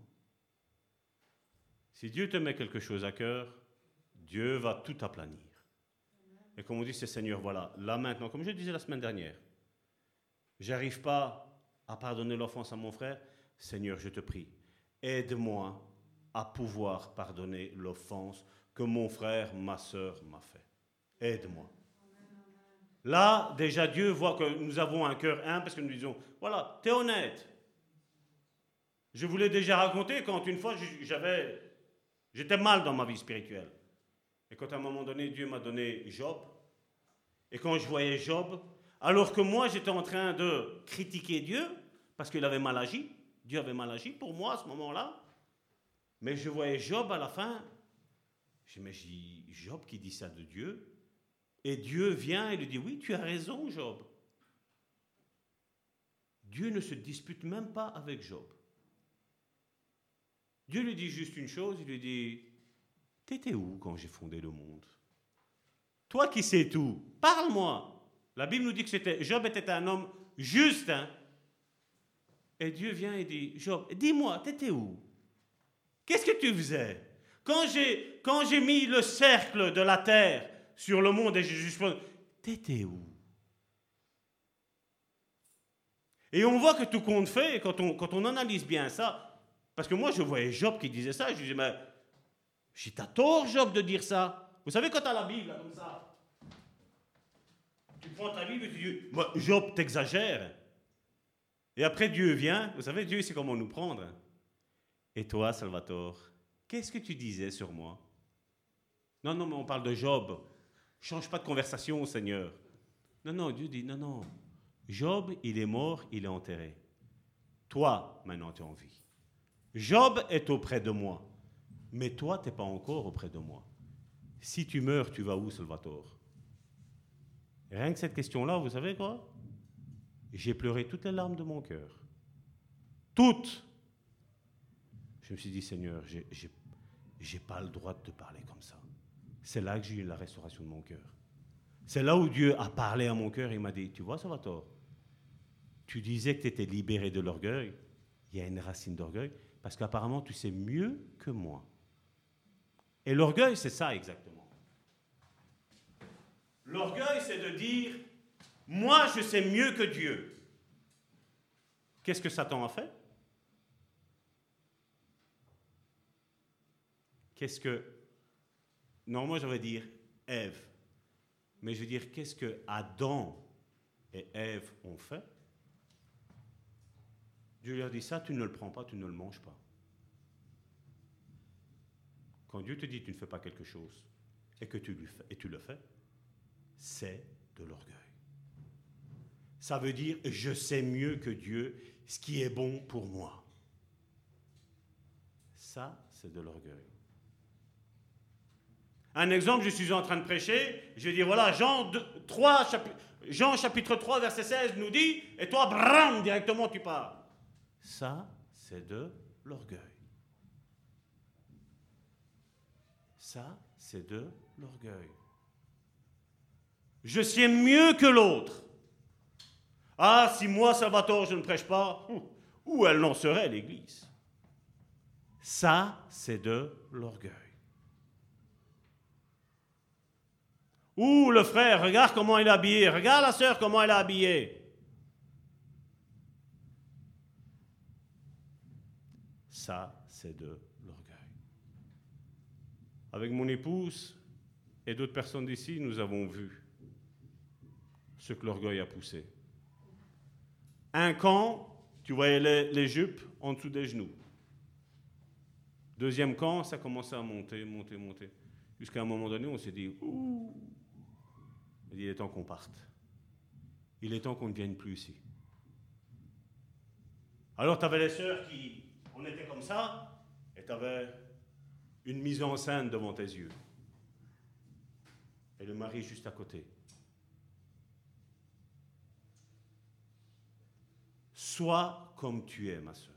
Si Dieu te met quelque chose à cœur, Dieu va tout aplanir. Et comme on dit, c'est Seigneur, voilà, là maintenant, comme je disais la semaine dernière, j'arrive pas à pardonner l'offense à mon frère, Seigneur, je te prie, aide-moi à pouvoir pardonner l'offense que mon frère, ma soeur m'a fait aide-moi. Là, déjà, Dieu voit que nous avons un cœur humble parce que nous disons, voilà, tu es honnête. Je vous l'ai déjà raconté quand une fois j'avais, j'étais mal dans ma vie spirituelle. Et quand à un moment donné, Dieu m'a donné Job, et quand je voyais Job, alors que moi j'étais en train de critiquer Dieu, parce qu'il avait mal agi, Dieu avait mal agi pour moi à ce moment-là, mais je voyais Job à la fin, je me Job qui dit ça de Dieu, et Dieu vient et lui dit, oui, tu as raison, Job. Dieu ne se dispute même pas avec Job. Dieu lui dit juste une chose, il lui dit, t'étais où quand j'ai fondé le monde? Toi qui sais tout, parle-moi. La Bible nous dit que Job était un homme juste. Hein? et Dieu vient et dit, Job, dis-moi, t'étais où? Qu'est-ce que tu faisais? Quand j'ai mis le cercle de la terre sur le monde et j'ai juste t'étais où? Et on voit que tout compte fait, quand on, quand on analyse bien ça, parce que moi je voyais Job qui disait ça, je disais, mais j'ai tort Job de dire ça. Vous savez quand tu as la Bible comme ça, tu prends ta Bible et tu dis, Job t'exagères. Et après Dieu vient, vous savez, Dieu sait comment nous prendre. Et toi, Salvatore, qu'est-ce que tu disais sur moi? Non, non, mais on parle de Job. Change pas de conversation, Seigneur. Non, non, Dieu dit, non, non. Job, il est mort, il est enterré. Toi, maintenant, tu es en vie. Job est auprès de moi, mais toi, tu n'es pas encore auprès de moi. Si tu meurs, tu vas où, Salvatore? Rien que cette question-là, vous savez quoi? J'ai pleuré toutes les larmes de mon cœur. Toutes Je me suis dit, Seigneur, j'ai n'ai pas le droit de te parler comme ça. C'est là que j'ai eu la restauration de mon cœur. C'est là où Dieu a parlé à mon cœur et m'a dit, tu vois, Salvatore, tu disais que tu étais libéré de l'orgueil. Il y a une racine d'orgueil, parce qu'apparemment, tu sais mieux que moi. Et l'orgueil, c'est ça exactement. L'orgueil, c'est de dire, moi, je sais mieux que Dieu. Qu'est-ce que Satan a fait? Qu'est-ce que... Non, moi, j'aurais dire Ève. Mais je veux dire, qu'est-ce que Adam et Ève ont fait? Dieu leur dit ça, tu ne le prends pas, tu ne le manges pas. Quand Dieu te dit tu ne fais pas quelque chose et que tu, fais, et tu le fais, c'est de l'orgueil. Ça veut dire je sais mieux que Dieu ce qui est bon pour moi. Ça, c'est de l'orgueil. Un exemple, je suis en train de prêcher, je dis voilà, Jean, 3, Jean chapitre 3, verset 16 nous dit, et toi, bram, directement tu pars. Ça, c'est de l'orgueil. Ça, c'est de l'orgueil. Je sais mieux que l'autre. Ah, si moi, Salvatore, je ne prêche pas, où elle n'en serait, l'Église? Ça, c'est de l'orgueil. Ouh, le frère, regarde comment il est habillé, regarde la sœur comment elle est habillée. Ça, c'est de l'orgueil. Avec mon épouse et d'autres personnes d'ici, nous avons vu ce que l'orgueil a poussé. Un camp, tu voyais les, jupes en dessous des genoux. Deuxième camp, ça commençait à monter, monter, monter. Jusqu'à un moment donné, on s'est dit, ouh, il est temps qu'on parte. Il est temps qu'on ne vienne plus ici. Alors, tu avais les sœurs qui on était comme ça, et tu avais une mise en scène devant tes yeux. Et le mari juste à côté. Sois comme tu es, ma soeur.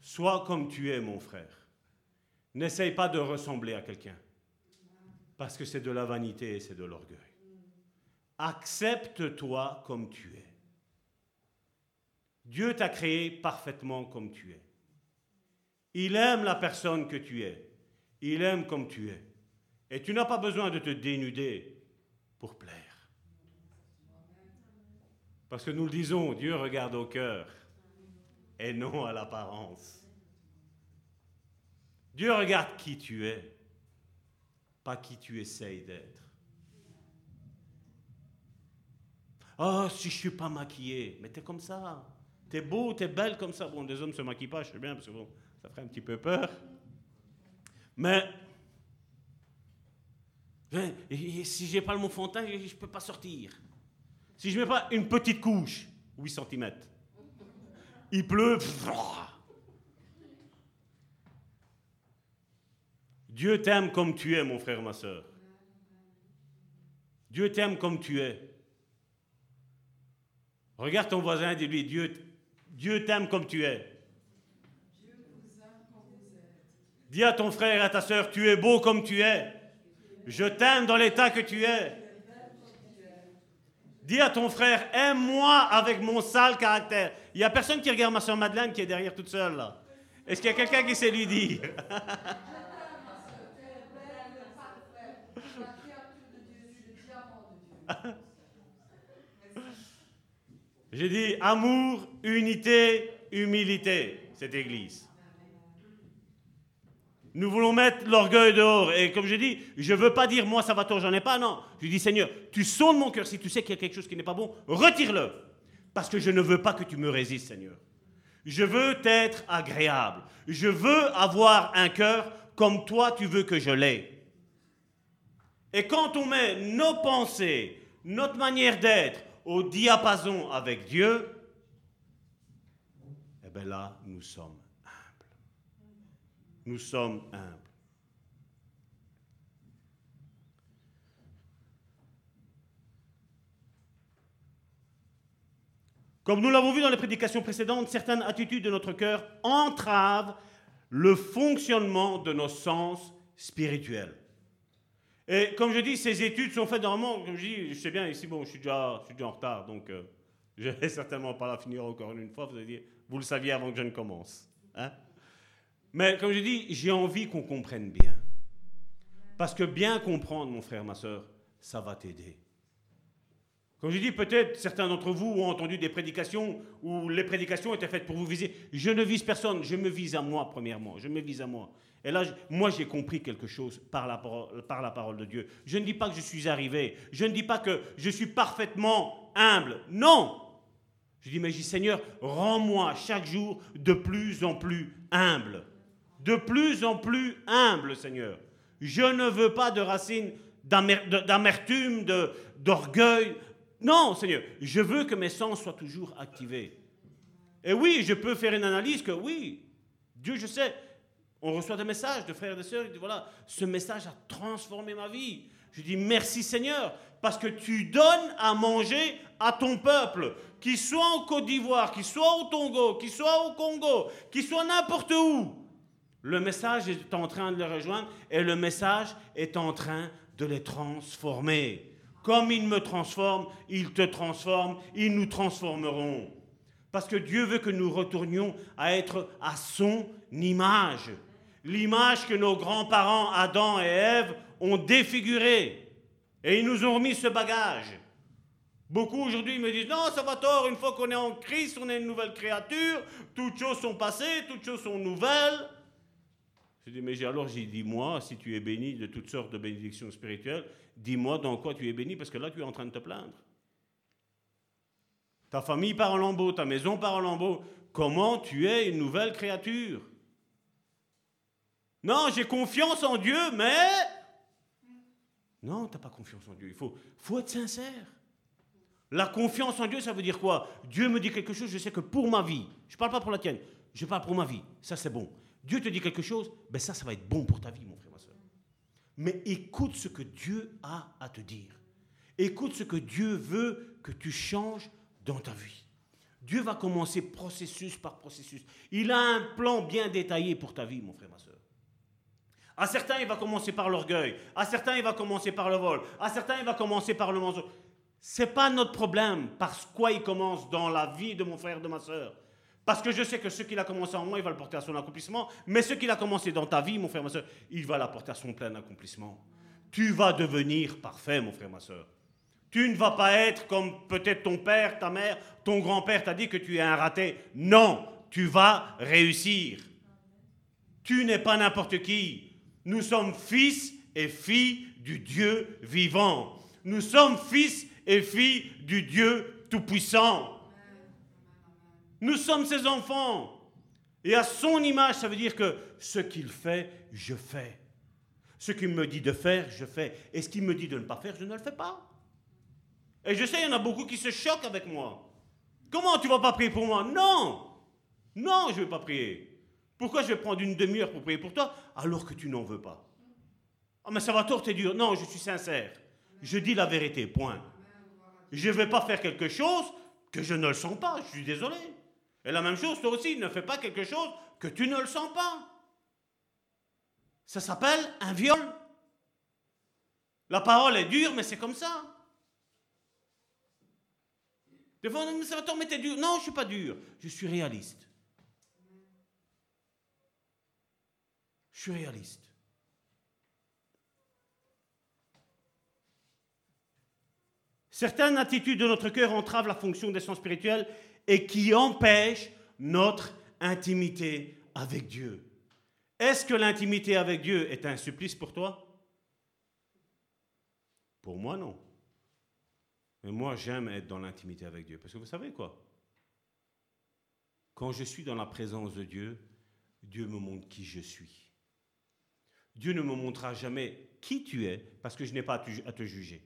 Sois comme tu es, mon frère. N'essaye pas de ressembler à quelqu'un. Parce que c'est de la vanité et c'est de l'orgueil. Accepte-toi comme tu es. Dieu t'a créé parfaitement comme tu es. Il aime la personne que tu es. Il aime comme tu es. Et tu n'as pas besoin de te dénuder pour plaire. Parce que nous le disons, Dieu regarde au cœur et non à l'apparence. Dieu regarde qui tu es, pas qui tu essayes d'être. Oh, si je ne suis pas maquillé, mais tu es comme ça. T'es beau, t'es belle comme ça. Bon, des hommes se maquillent pas, je sais bien, parce que bon, ça ferait un petit peu peur. Mais si j'ai pas le mot fond je ne peux pas sortir. Si je mets pas une petite couche, 8 cm, il pleut. Dieu t'aime comme tu es, mon frère, ma soeur. Dieu t'aime comme tu es. Regarde ton voisin et dis-lui, Dieu, Dieu t'aime comme tu es. Dis à ton frère et à ta soeur, tu es beau comme tu es. Je t'aime dans l'état que tu es. Dis à ton frère, aime-moi avec mon sale caractère. Il n'y a personne qui regarde ma soeur Madeleine qui est derrière toute seule là. Est-ce qu'il y a quelqu'un qui sait lui dire? J'ai dit amour, unité, humilité, cette église. Nous voulons mettre l'orgueil dehors. Et comme je dis, je ne veux pas dire moi ça va toi, j'en ai pas. Non. Je dis Seigneur, tu sondes mon cœur. Si tu sais qu'il y a quelque chose qui n'est pas bon, retire-le. Parce que je ne veux pas que tu me résistes, Seigneur. Je veux t'être agréable. Je veux avoir un cœur comme toi tu veux que je l'ai. Et quand on met nos pensées, notre manière d'être au diapason avec Dieu, eh bien là, nous sommes humbles. Nous sommes humbles. Comme nous l'avons vu dans les prédications précédentes, certaines attitudes de notre cœur entravent le fonctionnement de nos sens spirituels. Et comme je dis, ces études sont faites normalement, comme je dis, je sais bien, ici, bon, je suis déjà, je suis déjà en retard, donc euh, je vais certainement pas la finir encore une fois. Vous dire, vous le saviez avant que je ne commence. Hein. Mais comme je dis, j'ai envie qu'on comprenne bien. Parce que bien comprendre, mon frère, ma soeur, ça va t'aider. Comme je dis, peut-être certains d'entre vous ont entendu des prédications où les prédications étaient faites pour vous viser. Je ne vise personne, je me vise à moi, premièrement. Je me vise à moi. Et là, moi, j'ai compris quelque chose par la, parole, par la parole de Dieu. Je ne dis pas que je suis arrivé. Je ne dis pas que je suis parfaitement humble. Non. Je dis, mais je dis, Seigneur, rends-moi chaque jour de plus en plus humble. De plus en plus humble, Seigneur. Je ne veux pas de racines d'amertume, d'orgueil. Non, Seigneur, je veux que mes sens soient toujours activés. Et oui, je peux faire une analyse que oui, Dieu, je sais, on reçoit des messages de frères et de sœurs, ils disent voilà, ce message a transformé ma vie. Je dis merci Seigneur, parce que tu donnes à manger à ton peuple, qu'il soit en Côte d'Ivoire, qu'il soit au Togo, qu'il soit au Congo, qu'il soit n'importe où. Le message est en train de les rejoindre et le message est en train de les transformer. Comme il me transforme, il te transforme, ils nous transformeront. Parce que Dieu veut que nous retournions à être à son image l'image que nos grands-parents Adam et Ève ont défigurée. Et ils nous ont remis ce bagage. Beaucoup aujourd'hui me disent non, ça va tort, une fois qu'on est en Christ, on est une nouvelle créature, toutes choses sont passées, toutes choses sont nouvelles. Je dis, mais alors j'ai dit, moi, si tu es béni de toutes sortes de bénédictions spirituelles, dis-moi dans quoi tu es béni, parce que là tu es en train de te plaindre. Ta famille part en lambeau, ta maison part en lambeau. Comment tu es une nouvelle créature? Non, j'ai confiance en Dieu, mais... Non, tu n'as pas confiance en Dieu. Il faut, faut être sincère. La confiance en Dieu, ça veut dire quoi? Dieu me dit quelque chose, je sais que pour ma vie, je ne parle pas pour la tienne, je parle pour ma vie, ça c'est bon. Dieu te dit quelque chose, ben ça, ça va être bon pour ta vie, mon frère, ma soeur. Mais écoute ce que Dieu a à te dire. Écoute ce que Dieu veut que tu changes dans ta vie. Dieu va commencer processus par processus. Il a un plan bien détaillé pour ta vie, mon frère, ma soeur. À certains, il va commencer par l'orgueil. À certains, il va commencer par le vol. À certains, il va commencer par le mensonge. C'est pas notre problème parce quoi il commence dans la vie de mon frère, de ma soeur. Parce que je sais que ce qu'il a commencé en moi, il va le porter à son accomplissement. Mais ce qu'il a commencé dans ta vie, mon frère, ma soeur, il va l'apporter à son plein accomplissement. Tu vas devenir parfait, mon frère, ma soeur. Tu ne vas pas être comme peut-être ton père, ta mère, ton grand-père t'a dit que tu es un raté. Non, tu vas réussir. Tu n'es pas n'importe qui. Nous sommes fils et filles du Dieu vivant. Nous sommes fils et filles du Dieu tout-puissant. Nous sommes ses enfants. Et à son image, ça veut dire que ce qu'il fait, je fais. Ce qu'il me dit de faire, je fais. Et ce qu'il me dit de ne pas faire, je ne le fais pas. Et je sais, il y en a beaucoup qui se choquent avec moi. Comment tu vas pas prier pour moi? Non Non, je ne vais pas prier. Pourquoi je vais prendre une demi-heure pour prier pour toi alors que tu n'en veux pas? Ah, mais ça va tort, t'es dur. Non, je suis sincère. Je dis la vérité, point. Je ne vais pas faire quelque chose que je ne le sens pas, je suis désolé. Et la même chose, toi aussi, ne fais pas quelque chose que tu ne le sens pas. Ça s'appelle un viol. La parole est dure, mais c'est comme ça. Des fois, ça va mais dur. Non, je ne suis pas dur. Je suis réaliste. Je suis réaliste. Certaines attitudes de notre cœur entravent la fonction des sens spirituels et qui empêchent notre intimité avec Dieu. Est-ce que l'intimité avec Dieu est un supplice pour toi? Pour moi, non. Mais moi, j'aime être dans l'intimité avec Dieu. Parce que vous savez quoi? Quand je suis dans la présence de Dieu, Dieu me montre qui je suis. Dieu ne me montrera jamais qui tu es parce que je n'ai pas à te juger.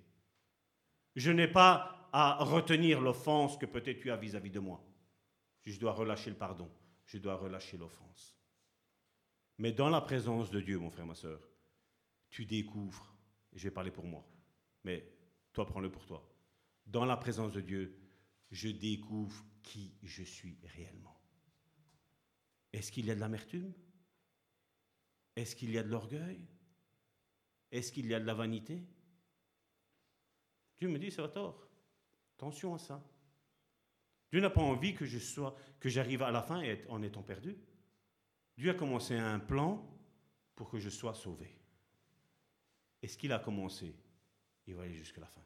Je n'ai pas à retenir l'offense que peut-être tu as vis-à-vis de moi. Je dois relâcher le pardon. Je dois relâcher l'offense. Mais dans la présence de Dieu, mon frère, ma soeur, tu découvres, et je vais parler pour moi, mais toi prends-le pour toi. Dans la présence de Dieu, je découvre qui je suis réellement. Est-ce qu'il y a de l'amertume? Est-ce qu'il y a de l'orgueil? Est-ce qu'il y a de la vanité? Dieu me dit, ça va tort. Attention à ça. Dieu n'a pas envie que je sois, que j'arrive à la fin en étant perdu. Dieu a commencé un plan pour que je sois sauvé. Et ce qu'il a commencé, il va aller jusqu'à la fin.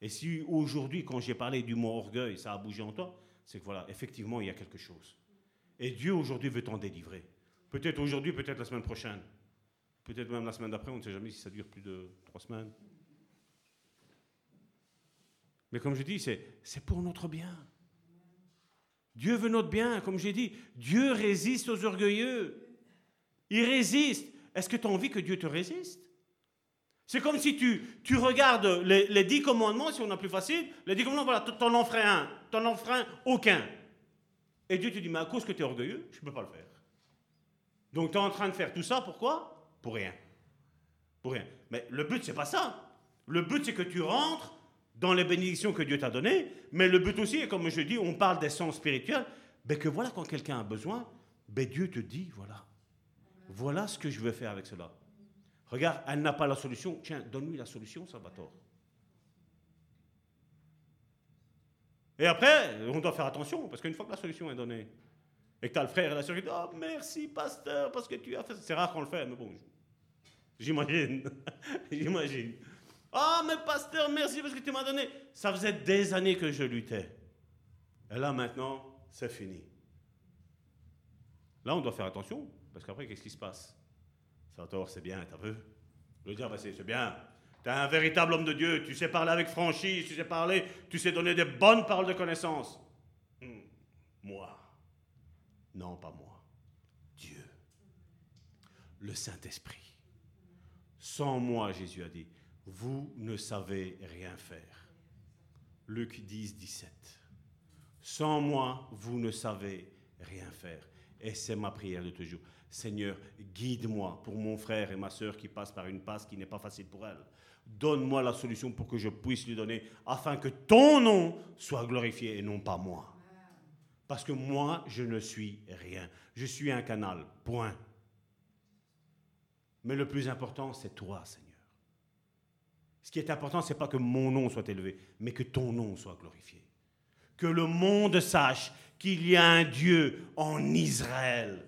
Et si aujourd'hui, quand j'ai parlé du mot orgueil, ça a bougé en toi, c'est que voilà, effectivement, il y a quelque chose. Et Dieu aujourd'hui veut t'en délivrer. Peut-être aujourd'hui, peut-être la semaine prochaine. Peut-être même la semaine d'après, on ne sait jamais si ça dure plus de trois semaines. Mais comme je dis, c'est pour notre bien. Dieu veut notre bien, comme j'ai dit. Dieu résiste aux orgueilleux. Il résiste. Est-ce que tu as envie que Dieu te résiste? C'est comme si tu, regardes les, dix commandements, si on a plus facile. Les dix commandements, voilà, t'en enfreins un, t'en enfreins aucun. Et Dieu te dit, mais à cause que tu es orgueilleux, je ne peux pas le faire. Donc tu es en train de faire tout ça, pourquoi? Pour rien. Pour rien. Mais le but, c'est pas ça. Le but, c'est que tu rentres dans les bénédictions que Dieu t'a données, mais le but aussi, et comme je dis, on parle des sens spirituels, ben que voilà, quand quelqu'un a besoin, ben Dieu te dit, voilà, voilà ce que je veux faire avec cela. Regarde, elle n'a pas la solution, tiens, donne-lui la solution, ça va tort. Et après, on doit faire attention, parce qu'une fois que la solution est donnée, et que tu as le frère et la soeur qui disent Oh, merci, pasteur, parce que tu as fait. C'est rare qu'on le fait, mais bon, j'imagine. j'imagine. Ah, mais pasteur, merci parce que tu m'as donné. Ça faisait des années que je luttais. Et là, maintenant, c'est fini. Là, on doit faire attention, parce qu'après, qu'est-ce qui se passe? Ça tort, c'est bien, t'as vu? Le bah, c'est bien. Tu es un véritable homme de Dieu, tu sais parler avec franchise, tu sais parler, tu sais donner des bonnes paroles de connaissance. Hmm. Moi. Non, pas moi. Dieu. Le Saint-Esprit. Sans moi, Jésus a dit, vous ne savez rien faire. Luc 10, 17. Sans moi, vous ne savez rien faire. Et c'est ma prière de toujours. Seigneur, guide-moi pour mon frère et ma soeur qui passent par une passe qui n'est pas facile pour elle. Donne-moi la solution pour que je puisse lui donner, afin que ton nom soit glorifié et non pas moi. Parce que moi, je ne suis rien. Je suis un canal, point. Mais le plus important, c'est toi, Seigneur. Ce qui est important, ce n'est pas que mon nom soit élevé, mais que ton nom soit glorifié. Que le monde sache qu'il y a un Dieu en Israël.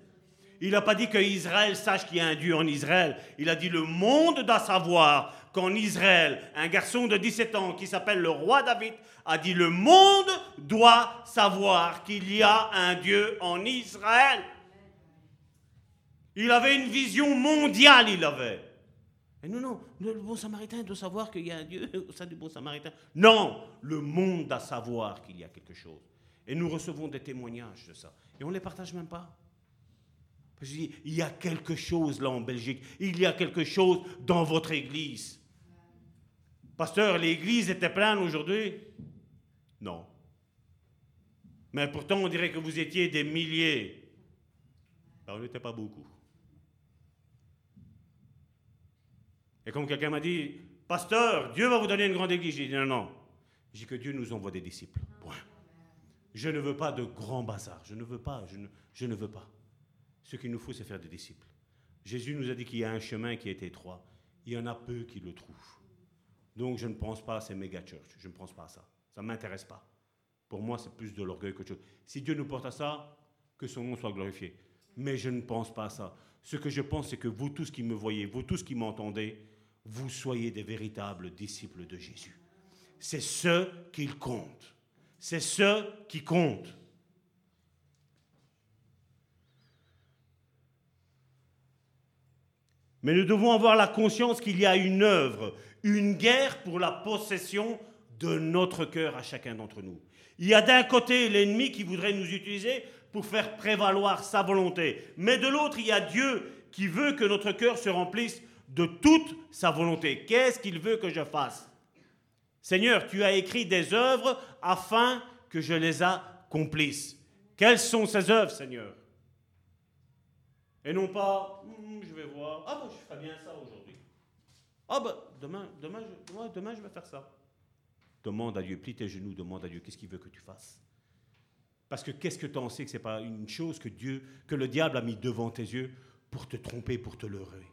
Il n'a pas dit que Israël sache qu'il y a un Dieu en Israël. Il a dit le monde doit savoir qu'en Israël, un garçon de 17 ans qui s'appelle le roi David a dit le monde doit savoir qu'il y a un Dieu en Israël. Il avait une vision mondiale, il avait. Et non, non, le bon samaritain doit savoir qu'il y a un Dieu au sein du bon samaritain. Non, le monde doit savoir qu'il y a quelque chose. Et nous recevons des témoignages de ça. Et on ne les partage même pas. Parce qu'il y a quelque chose là en Belgique. Il y a quelque chose dans votre église. Pasteur, l'église était pleine aujourd'hui? Non. Mais pourtant, on dirait que vous étiez des milliers. Ben, on n'était pas beaucoup. Et comme quelqu'un m'a dit, Pasteur, Dieu va vous donner une grande église. J'ai dit non, non. J'ai dit que Dieu nous envoie des disciples. Je ne veux pas de grands bazar. Je ne veux pas. Je ne veux pas. Ce qu'il nous faut, c'est faire des disciples. Jésus nous a dit qu'il y a un chemin qui est étroit. Il y en a peu qui le trouvent. Donc je ne pense pas à ces méga church. Je ne pense pas à ça. Ça ne m'intéresse pas. Pour moi, c'est plus de l'orgueil que chose. Si Dieu nous porte à ça, que son nom soit glorifié. Mais je ne pense pas à ça. Ce que je pense, c'est que vous tous qui me voyez, vous tous qui m'entendez, vous soyez des véritables disciples de Jésus. C'est ce qu'il compte. C'est ce qui compte. Mais nous devons avoir la conscience qu'il y a une œuvre, une guerre pour la possession de notre cœur à chacun d'entre nous. Il y a d'un côté l'ennemi qui voudrait nous utiliser pour faire prévaloir sa volonté, mais de l'autre, il y a Dieu qui veut que notre cœur se remplisse de toute sa volonté. Qu'est-ce qu'il veut que je fasse? Seigneur, tu as écrit des œuvres afin que je les accomplisse. Quelles sont ces œuvres, Seigneur? Et non pas, hum, je vais voir, ah ben je ferai bien ça aujourd'hui. Ah ben demain, demain, je, demain je vais faire ça. Demande à Dieu, plie tes genoux, demande à Dieu, qu'est-ce qu'il veut que tu fasses? Parce que qu'est-ce que tu en sais que ce n'est pas une chose que Dieu, que le diable a mis devant tes yeux pour te tromper, pour te leurrer?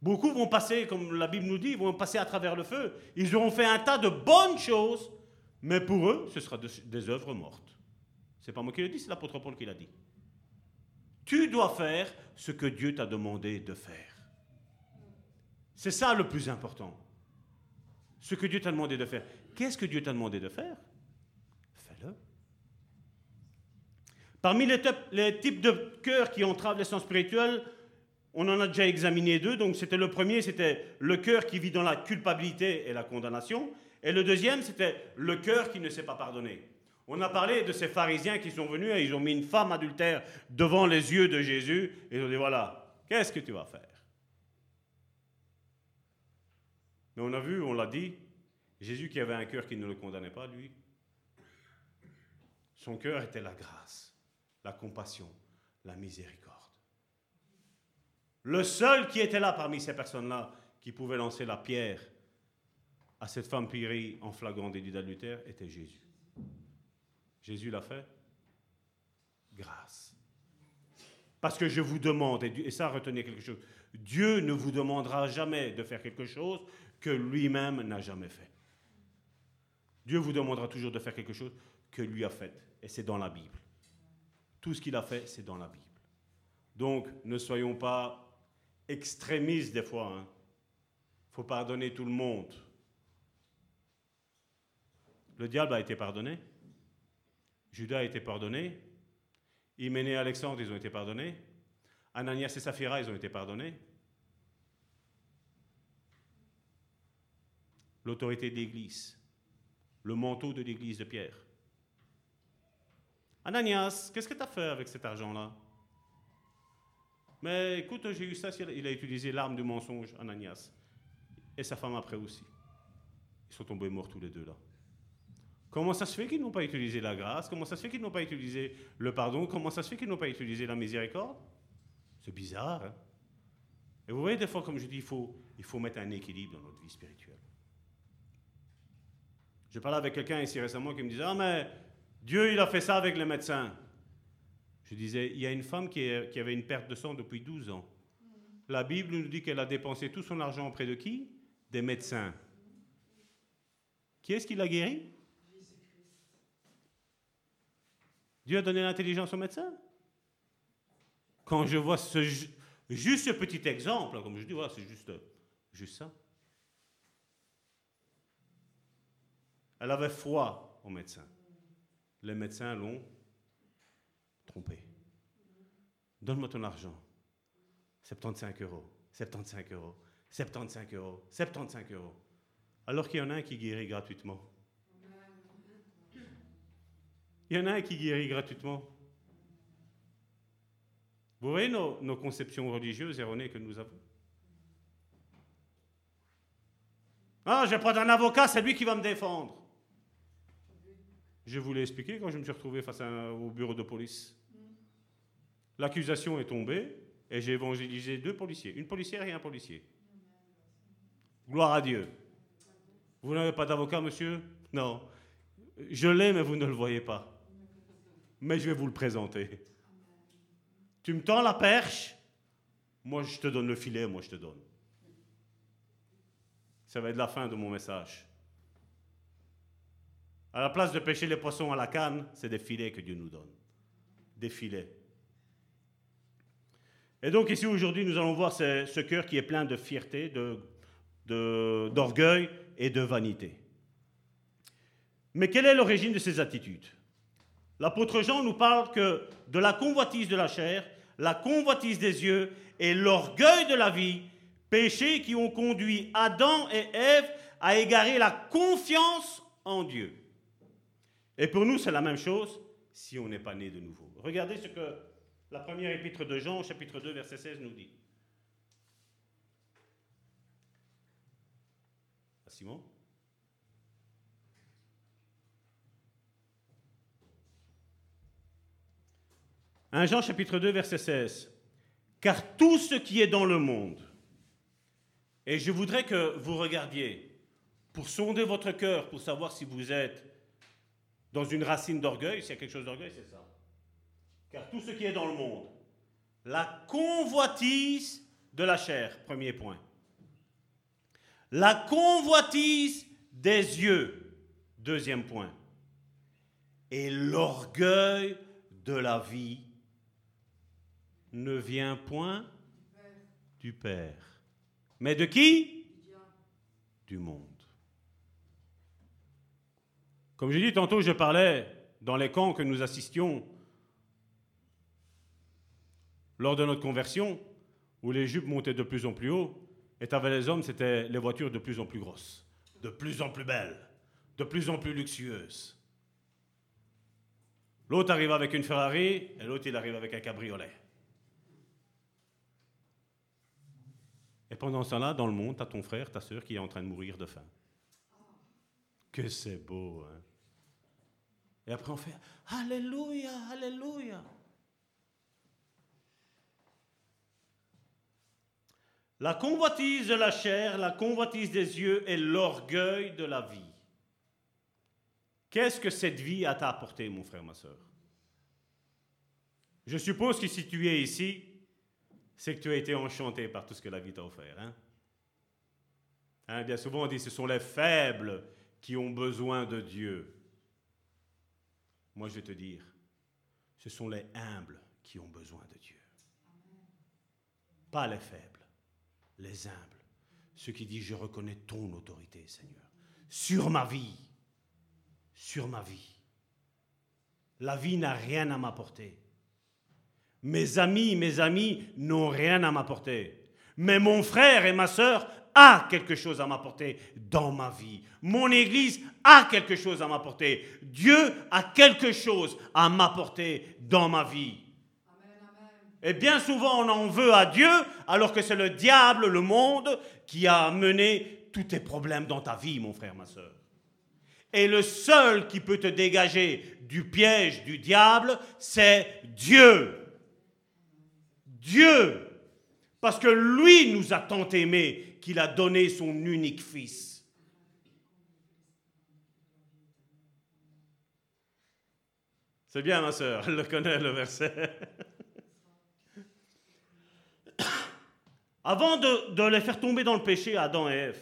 Beaucoup vont passer, comme la Bible nous dit, vont passer à travers le feu. Ils auront fait un tas de bonnes choses, mais pour eux, ce sera des œuvres mortes. C'est pas moi qui le dis, c'est l'apôtre Paul qui l'a dit. Tu dois faire ce que Dieu t'a demandé de faire. C'est ça le plus important. Ce que Dieu t'a demandé de faire. Qu'est-ce que Dieu t'a demandé de faire? Fais-le. Parmi les, types de cœurs qui entravent l'essence spirituelle, on en a déjà examiné deux. Donc, c'était le premier, c'était le cœur qui vit dans la culpabilité et la condamnation. Et le deuxième, c'était le cœur qui ne sait pas pardonner. On a parlé de ces pharisiens qui sont venus et ils ont mis une femme adultère devant les yeux de Jésus et ils ont dit voilà, qu'est-ce que tu vas faire? Mais on a vu, on l'a dit, Jésus qui avait un cœur qui ne le condamnait pas, lui, son cœur était la grâce, la compassion, la miséricorde. Le seul qui était là parmi ces personnes-là qui pouvait lancer la pierre à cette femme périe en flagrant délit d'adultère était Jésus. Jésus l'a fait Grâce. Parce que je vous demande, et ça retenez quelque chose, Dieu ne vous demandera jamais de faire quelque chose que lui-même n'a jamais fait. Dieu vous demandera toujours de faire quelque chose que lui a fait, et c'est dans la Bible. Tout ce qu'il a fait, c'est dans la Bible. Donc, ne soyons pas extrémistes des fois. Il hein. faut pardonner tout le monde. Le diable a été pardonné. Judas a été pardonné. Hyménée et Alexandre, ils ont été pardonnés. Ananias et Saphira, ils ont été pardonnés. L'autorité de l'Église, le manteau de l'Église de Pierre. Ananias, qu'est-ce que tu as fait avec cet argent-là? Mais écoute, j'ai eu ça, il a utilisé l'arme du mensonge, Ananias. Et sa femme après aussi. Ils sont tombés morts tous les deux là. Comment ça se fait qu'ils n'ont pas utilisé la grâce? Comment ça se fait qu'ils n'ont pas utilisé le pardon? Comment ça se fait qu'ils n'ont pas utilisé la miséricorde? C'est bizarre. Hein? Et vous voyez, des fois, comme je dis, il faut, il faut mettre un équilibre dans notre vie spirituelle. Je parlais avec quelqu'un ici récemment qui me disait Ah, mais Dieu, il a fait ça avec les médecins. Je disais Il y a une femme qui, qui avait une perte de sang depuis 12 ans. La Bible nous dit qu'elle a dépensé tout son argent auprès de qui? Des médecins. Qui est-ce qui l'a guéri Dieu a donné l'intelligence au médecin. Quand je vois juste ce petit exemple, comme je dis, voilà, c'est juste, juste ça. Elle avait foi au médecin. Les médecins l'ont trompé. Donne-moi ton argent. 75 euros, 75 euros, 75 euros, 75 euros. Alors qu'il y en a un qui guérit gratuitement. Il y en a un qui guérit gratuitement. Vous voyez nos, conceptions religieuses erronées que nous avons? Ah, je vais prendre un avocat, c'est lui qui va me défendre. Je vous l'ai expliqué quand je me suis retrouvé face au bureau de police. L'accusation est tombée et j'ai évangélisé deux policiers, une policière et un policier. Gloire à Dieu. Vous n'avez pas d'avocat, monsieur? Non. Je l'ai, mais vous ne le voyez pas. Mais je vais vous le présenter. Tu me tends la perche, moi je te donne le filet, moi je te donne. Ça va être la fin de mon message. À la place de pêcher les poissons à la canne, c'est des filets que Dieu nous donne. Des filets. Et donc ici aujourd'hui, nous allons voir ce, cœur qui est plein de fierté, d'orgueil et de vanité. Mais quelle est l'origine de ces attitudes? L'apôtre Jean nous parle que de la convoitise de la chair, la convoitise des yeux et l'orgueil de la vie, péchés qui ont conduit Adam et Ève à égarer la confiance en Dieu. Et pour nous, c'est la même chose si on n'est pas né de nouveau. Regardez ce que la première épître de Jean, chapitre 2, verset 16, nous dit. Simon 1 Jean chapitre 2 verset 16. Car tout ce qui est dans le monde, et je voudrais que vous regardiez pour sonder votre cœur, pour savoir si vous êtes dans une racine d'orgueil, s'il y a quelque chose d'orgueil, c'est ça. Car tout ce qui est dans le monde, la convoitise de la chair, premier point. La convoitise des yeux, deuxième point. Et l'orgueil de la vie, ne vient point du Père. Mais de qui? Du monde. Comme j'ai dit tantôt, je parlais dans les camps que nous assistions lors de notre conversion, où les jupes montaient de plus en plus haut, et avec les hommes, c'était les voitures de plus en plus grosses, de plus en plus belles, de plus en plus luxueuses. L'autre arrive avec une Ferrari, et l'autre il arrive avec un cabriolet. Et pendant ce temps-là, dans le monde, tu as ton frère, ta soeur qui est en train de mourir de faim. Que c'est beau, hein? Et après, on fait Alléluia, Alléluia. La convoitise de la chair, la convoitise des yeux et l'orgueil de la vie. Qu'est-ce que cette vie a apporté, mon frère, ma soeur Je suppose que si tu es ici, c'est que tu as été enchanté par tout ce que la vie t'a offert. Hein? hein? bien souvent, on dit ce sont les faibles qui ont besoin de Dieu. Moi, je vais te dire, ce sont les humbles qui ont besoin de Dieu. Pas les faibles, les humbles. Ceux qui disent, je reconnais ton autorité, Seigneur, sur ma vie, sur ma vie. La vie n'a rien à m'apporter. Mes amis, mes amis n'ont rien à m'apporter. Mais mon frère et ma sœur a quelque chose à m'apporter dans ma vie. Mon Église a quelque chose à m'apporter. Dieu a quelque chose à m'apporter dans ma vie. Et bien souvent, on en veut à Dieu, alors que c'est le diable, le monde, qui a mené tous tes problèmes dans ta vie, mon frère, ma sœur. Et le seul qui peut te dégager du piège du diable, c'est Dieu. Dieu, parce que lui nous a tant aimés qu'il a donné son unique fils. C'est bien, ma soeur, elle le connaît, le verset. Avant de, de, les faire tomber dans le péché, Adam et Ève,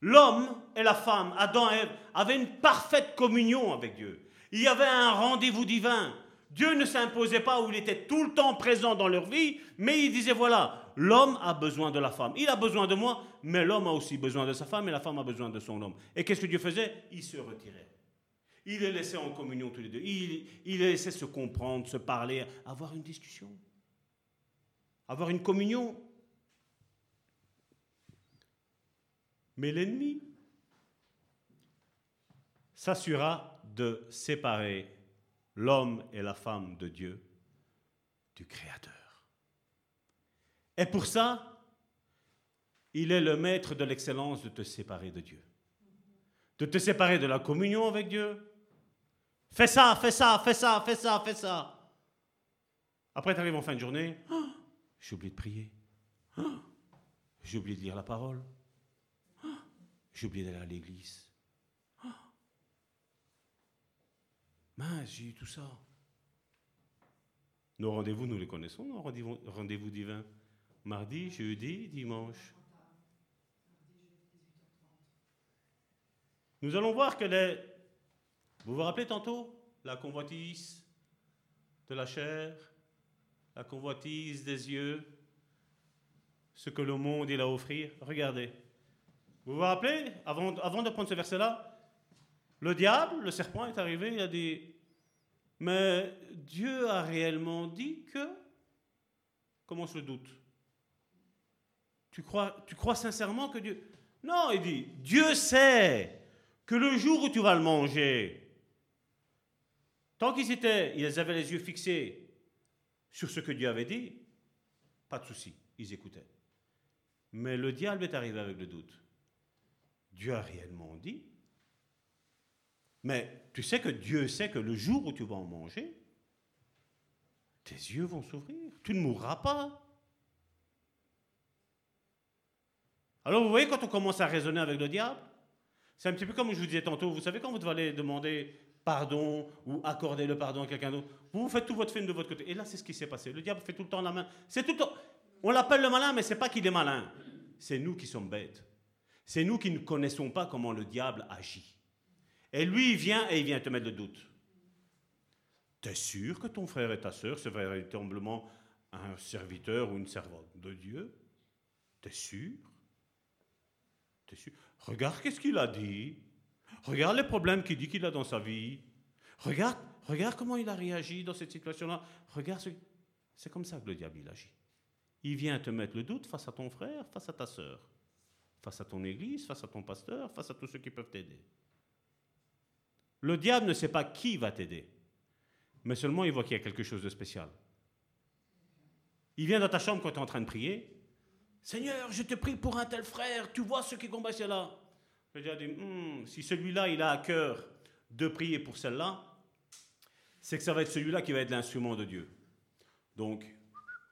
l'homme et la femme, Adam et Ève, avaient une parfaite communion avec Dieu. Il y avait un rendez-vous divin. Dieu ne s'imposait pas où il était tout le temps présent dans leur vie, mais il disait voilà, l'homme a besoin de la femme. Il a besoin de moi, mais l'homme a aussi besoin de sa femme et la femme a besoin de son homme. Et qu'est-ce que Dieu faisait? Il se retirait. Il les laissait en communion tous les deux. Il, il les laissait se comprendre, se parler, avoir une discussion, avoir une communion. Mais l'ennemi s'assura de séparer l'homme et la femme de Dieu du Créateur. Et pour ça, il est le maître de l'excellence de te séparer de Dieu. De te séparer de la communion avec Dieu. Fais ça, fais ça, fais ça, fais ça, fais ça. Après, tu arrives en fin de journée. Oh, j'ai de prier. Oh, j'ai de lire la parole. Oh, j'ai oublié d'aller à l'église. Mince, j'ai eu tout ça. Nos rendez-vous, nous les connaissons, nos rendez-vous divins. Mardi, jeudi, dimanche. Nous allons voir que les... Vous vous rappelez tantôt la convoitise de la chair, la convoitise des yeux, ce que le monde a à offrir. Regardez. Vous vous rappelez, avant, avant de prendre ce verset-là, le diable, le serpent est arrivé, il a dit, mais Dieu a réellement dit que... Commence le doute. Tu crois, tu crois sincèrement que Dieu... Non, il dit, Dieu sait que le jour où tu vas le manger, tant qu'ils étaient, ils avaient les yeux fixés sur ce que Dieu avait dit, pas de souci, ils écoutaient. Mais le diable est arrivé avec le doute. Dieu a réellement dit mais tu sais que Dieu sait que le jour où tu vas en manger, tes yeux vont s'ouvrir. Tu ne mourras pas. Alors vous voyez, quand on commence à raisonner avec le diable, c'est un petit peu comme je vous disais tantôt, vous savez quand vous devez demander pardon ou accorder le pardon à quelqu'un d'autre, vous, faites tout votre film de votre côté. Et là, c'est ce qui s'est passé. Le diable fait tout le temps la main. C'est tout On l'appelle le malin, mais c'est pas qu'il est malin. C'est nous qui sommes bêtes. C'est nous qui ne connaissons pas comment le diable agit. Et lui, il vient et il vient te mettre le doute. T'es sûr que ton frère et ta sœur, c'est véritablement un serviteur ou une servante de Dieu? T'es sûr? T'es sûr? Regarde qu'est-ce qu'il a dit. Regarde les problèmes qu'il dit qu'il a dans sa vie. Regarde, regarde comment il a réagi dans cette situation-là. Regarde, c'est comme ça que le diable il agit. Il vient te mettre le doute face à ton frère, face à ta sœur, face à ton église, face à ton pasteur, face à tous ceux qui peuvent t'aider. Le diable ne sait pas qui va t'aider, mais seulement il voit qu'il y a quelque chose de spécial. Il vient dans ta chambre quand tu es en train de prier. Seigneur, je te prie pour un tel frère, tu vois ce qui combat cela. Le diable dit, hmm, si celui-là, il a à cœur de prier pour celle-là, c'est que ça va être celui-là qui va être l'instrument de Dieu. Donc,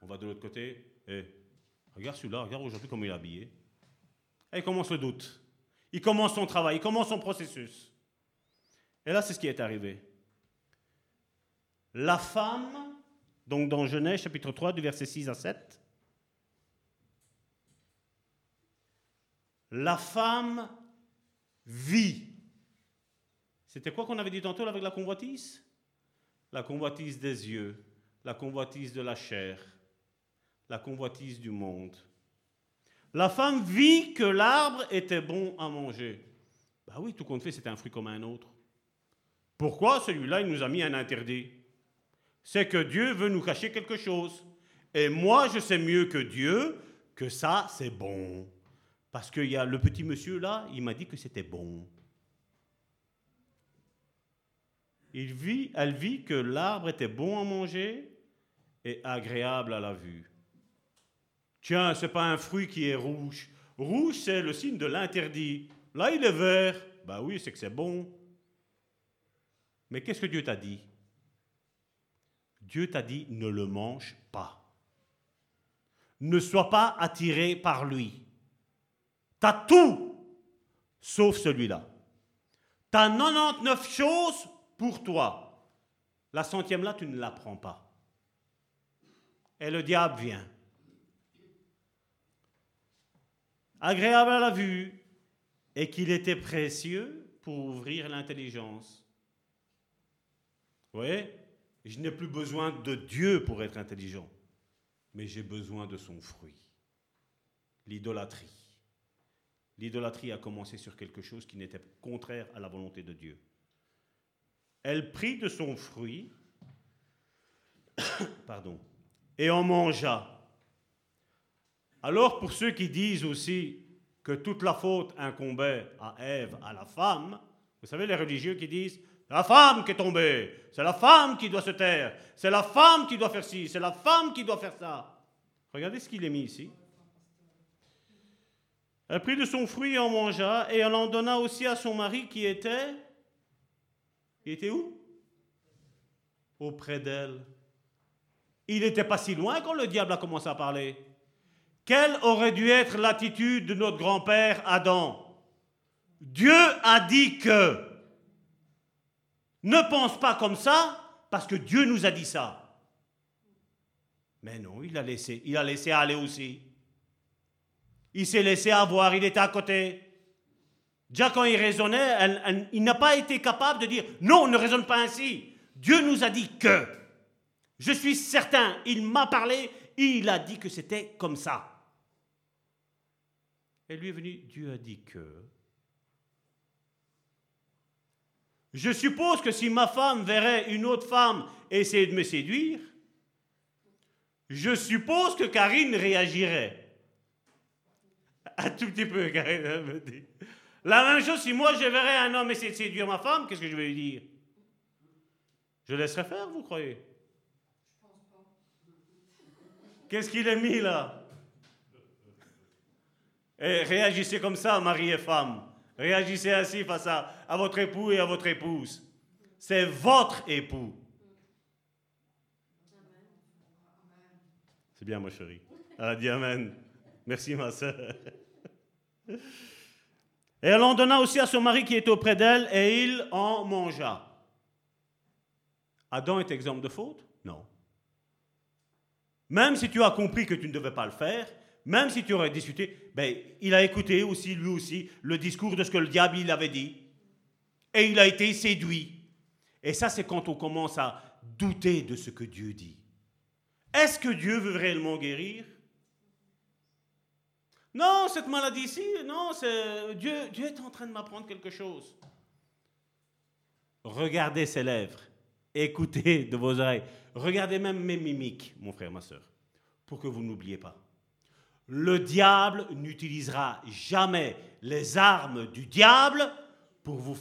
on va de l'autre côté, et regarde celui-là, regarde aujourd'hui comment il est habillé. Et il commence le doute. Il commence son travail, il commence son processus. Et là, c'est ce qui est arrivé. La femme, donc dans Genèse chapitre 3, du verset 6 à 7, la femme vit. C'était quoi qu'on avait dit tantôt avec la convoitise? La convoitise des yeux, la convoitise de la chair, la convoitise du monde. La femme vit que l'arbre était bon à manger. Bah oui, tout compte fait, c'était un fruit comme un autre. Pourquoi celui-là, il nous a mis un interdit? C'est que Dieu veut nous cacher quelque chose. Et moi, je sais mieux que Dieu que ça, c'est bon. Parce qu'il y a le petit monsieur là, il m'a dit que c'était bon. Il vit, elle vit que l'arbre était bon à manger et agréable à la vue. Tiens, c'est pas un fruit qui est rouge. Rouge, c'est le signe de l'interdit. Là, il est vert. Bah oui, c'est que c'est bon. Mais qu'est-ce que Dieu t'a dit? Dieu t'a dit ne le mange pas. Ne sois pas attiré par lui. T'as tout sauf celui-là. T'as 99 choses pour toi. La centième là, tu ne la prends pas. Et le diable vient. Agréable à la vue, et qu'il était précieux pour ouvrir l'intelligence. Vous voyez? Je n'ai plus besoin de Dieu pour être intelligent, mais j'ai besoin de son fruit. L'idolâtrie. L'idolâtrie a commencé sur quelque chose qui n'était contraire à la volonté de Dieu. Elle prit de son fruit, pardon, et en mangea. Alors pour ceux qui disent aussi que toute la faute incombait à Ève, à la femme, vous savez les religieux qui disent La femme qui est tombée. C'est la femme qui doit se taire. C'est la femme qui doit faire ci. C'est la femme qui doit faire ça. Regardez ce qu'il est mis ici. Elle prit de son fruit et en mangea, et elle en donna aussi à son mari qui était. Il était où? Auprès d'elle. Il n'était pas si loin quand le diable a commencé à parler. Quelle aurait dû être l'attitude de notre grand-père Adam? Dieu a dit que. Ne pense pas comme ça, parce que Dieu nous a dit ça. Mais non, il a laissé, il a laissé aller aussi. Il s'est laissé avoir, il était à côté. Déjà quand il raisonnait, il n'a pas été capable de dire non, ne raisonne pas ainsi. Dieu nous a dit que. Je suis certain, il m'a parlé, il a dit que c'était comme ça. Et lui est venu, Dieu a dit que. Je suppose que si ma femme verrait une autre femme essayer de me séduire, je suppose que Karine réagirait. Un tout petit peu, Karine me dit. La même chose, si moi je verrais un homme essayer de séduire ma femme, qu'est-ce que je vais lui dire? Je laisserai faire, vous croyez? Qu'est-ce qu'il a mis là? Eh, réagissez comme ça, mari et femme. Réagissez ainsi face à, votre époux et à votre épouse. C'est votre époux. C'est bien, ma chérie. Elle a dit Amen. Merci, ma soeur. Et elle en donna aussi à son mari qui était auprès d'elle, et il en mangea. Adam est exemple de faute? Non. Même si tu as compris que tu ne devais pas le faire, même si tu aurais discuté, ben, il a écouté aussi, lui aussi, le discours de ce que le diable avait dit. Et il a été séduit. Et ça, c'est quand on commence à douter de ce que Dieu dit. Est-ce que Dieu veut réellement guérir? Non, cette maladie-ci, non, c'est Dieu, Dieu est en train de m'apprendre quelque chose. Regardez ses lèvres, écoutez de vos oreilles, regardez même mes mimiques, mon frère, ma soeur, pour que vous n'oubliez pas. Le diable n'utilisera jamais les armes du diable pour vous...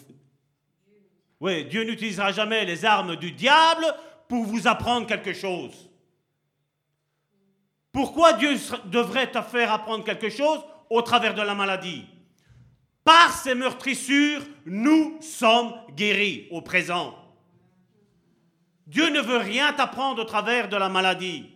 Oui, Dieu n'utilisera jamais les armes du diable pour vous apprendre quelque chose. Pourquoi Dieu devrait te faire apprendre quelque chose au travers de la maladie? Par ces meurtrissures, nous sommes guéris au présent. Dieu ne veut rien t'apprendre au travers de la maladie.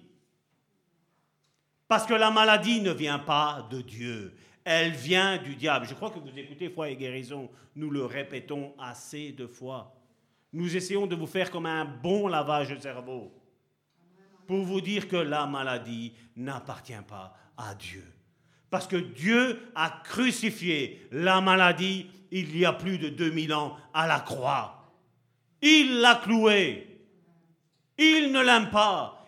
Parce que la maladie ne vient pas de Dieu, elle vient du diable. Je crois que vous écoutez Foi et guérison, nous le répétons assez de fois. Nous essayons de vous faire comme un bon lavage de cerveau pour vous dire que la maladie n'appartient pas à Dieu. Parce que Dieu a crucifié la maladie il y a plus de 2000 ans à la croix. Il l'a cloué. Il ne l'aime pas.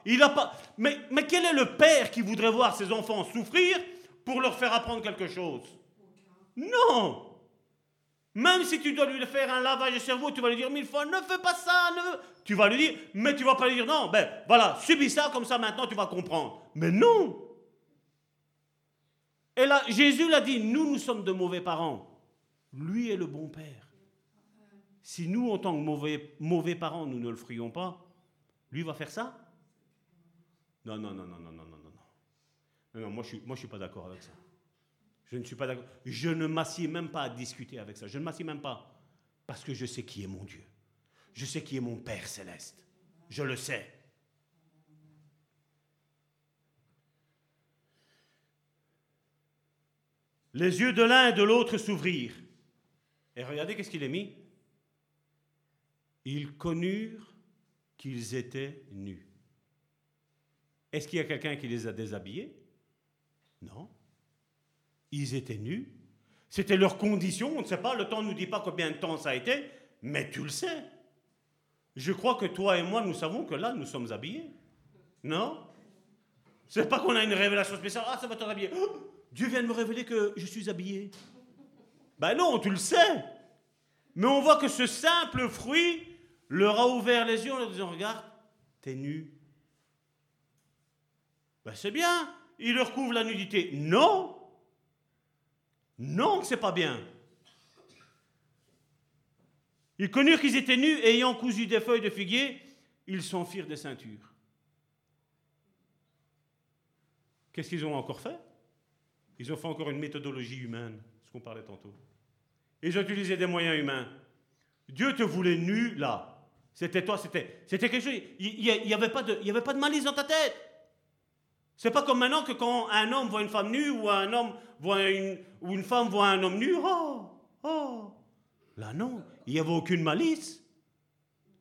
Mais quel est le père qui voudrait voir ses enfants souffrir pour leur faire apprendre quelque chose Non même si tu dois lui faire un lavage de cerveau, tu vas lui dire mille fois, ne fais pas ça, ne... Tu vas lui dire, mais tu vas pas lui dire, non, ben voilà, subis ça, comme ça maintenant tu vas comprendre. Mais non Et là, Jésus l'a dit, nous, nous sommes de mauvais parents. Lui est le bon père. Si nous, en tant que mauvais, mauvais parents, nous ne le ferions pas, lui va faire ça Non, non, non, non, non, non, non, non. Non, non, moi je ne suis, moi, je suis pas d'accord avec ça. Je ne suis pas d'accord. Je ne m'assieds même pas à discuter avec ça. Je ne m'assieds même pas. Parce que je sais qui est mon Dieu. Je sais qui est mon Père céleste. Je le sais. Les yeux de l'un et de l'autre s'ouvrirent. Et regardez qu'est-ce qu'il est mis. Ils connurent qu'ils étaient nus. Est-ce qu'il y a quelqu'un qui les a déshabillés? Non. Ils étaient nus. C'était leur condition. On ne sait pas, le temps ne nous dit pas combien de temps ça a été, mais tu le sais. Je crois que toi et moi, nous savons que là, nous sommes habillés. Non? C'est pas qu'on a une révélation spéciale. Ah, ça va te habiller. Oh, Dieu vient de me révéler que je suis habillé. Ben non, tu le sais. Mais on voit que ce simple fruit leur a ouvert les yeux en leur disant Regarde, t'es nu. Ben c'est bien. Il leur couvre la nudité. Non. Non, c'est pas bien. Ils connurent qu'ils étaient nus, et ayant cousu des feuilles de figuier, ils s'en firent des ceintures. Qu'est-ce qu'ils ont encore fait? Ils ont fait encore une méthodologie humaine, ce qu'on parlait tantôt. Ils ont utilisé des moyens humains. Dieu te voulait nu là. C'était toi, c'était, quelque chose. Il n'y avait pas de malice dans ta tête. C'est pas comme maintenant que quand un homme voit une femme nue ou un homme voit une, ou une femme voit un homme nu, oh, oh. Là non, il n'y avait aucune malice.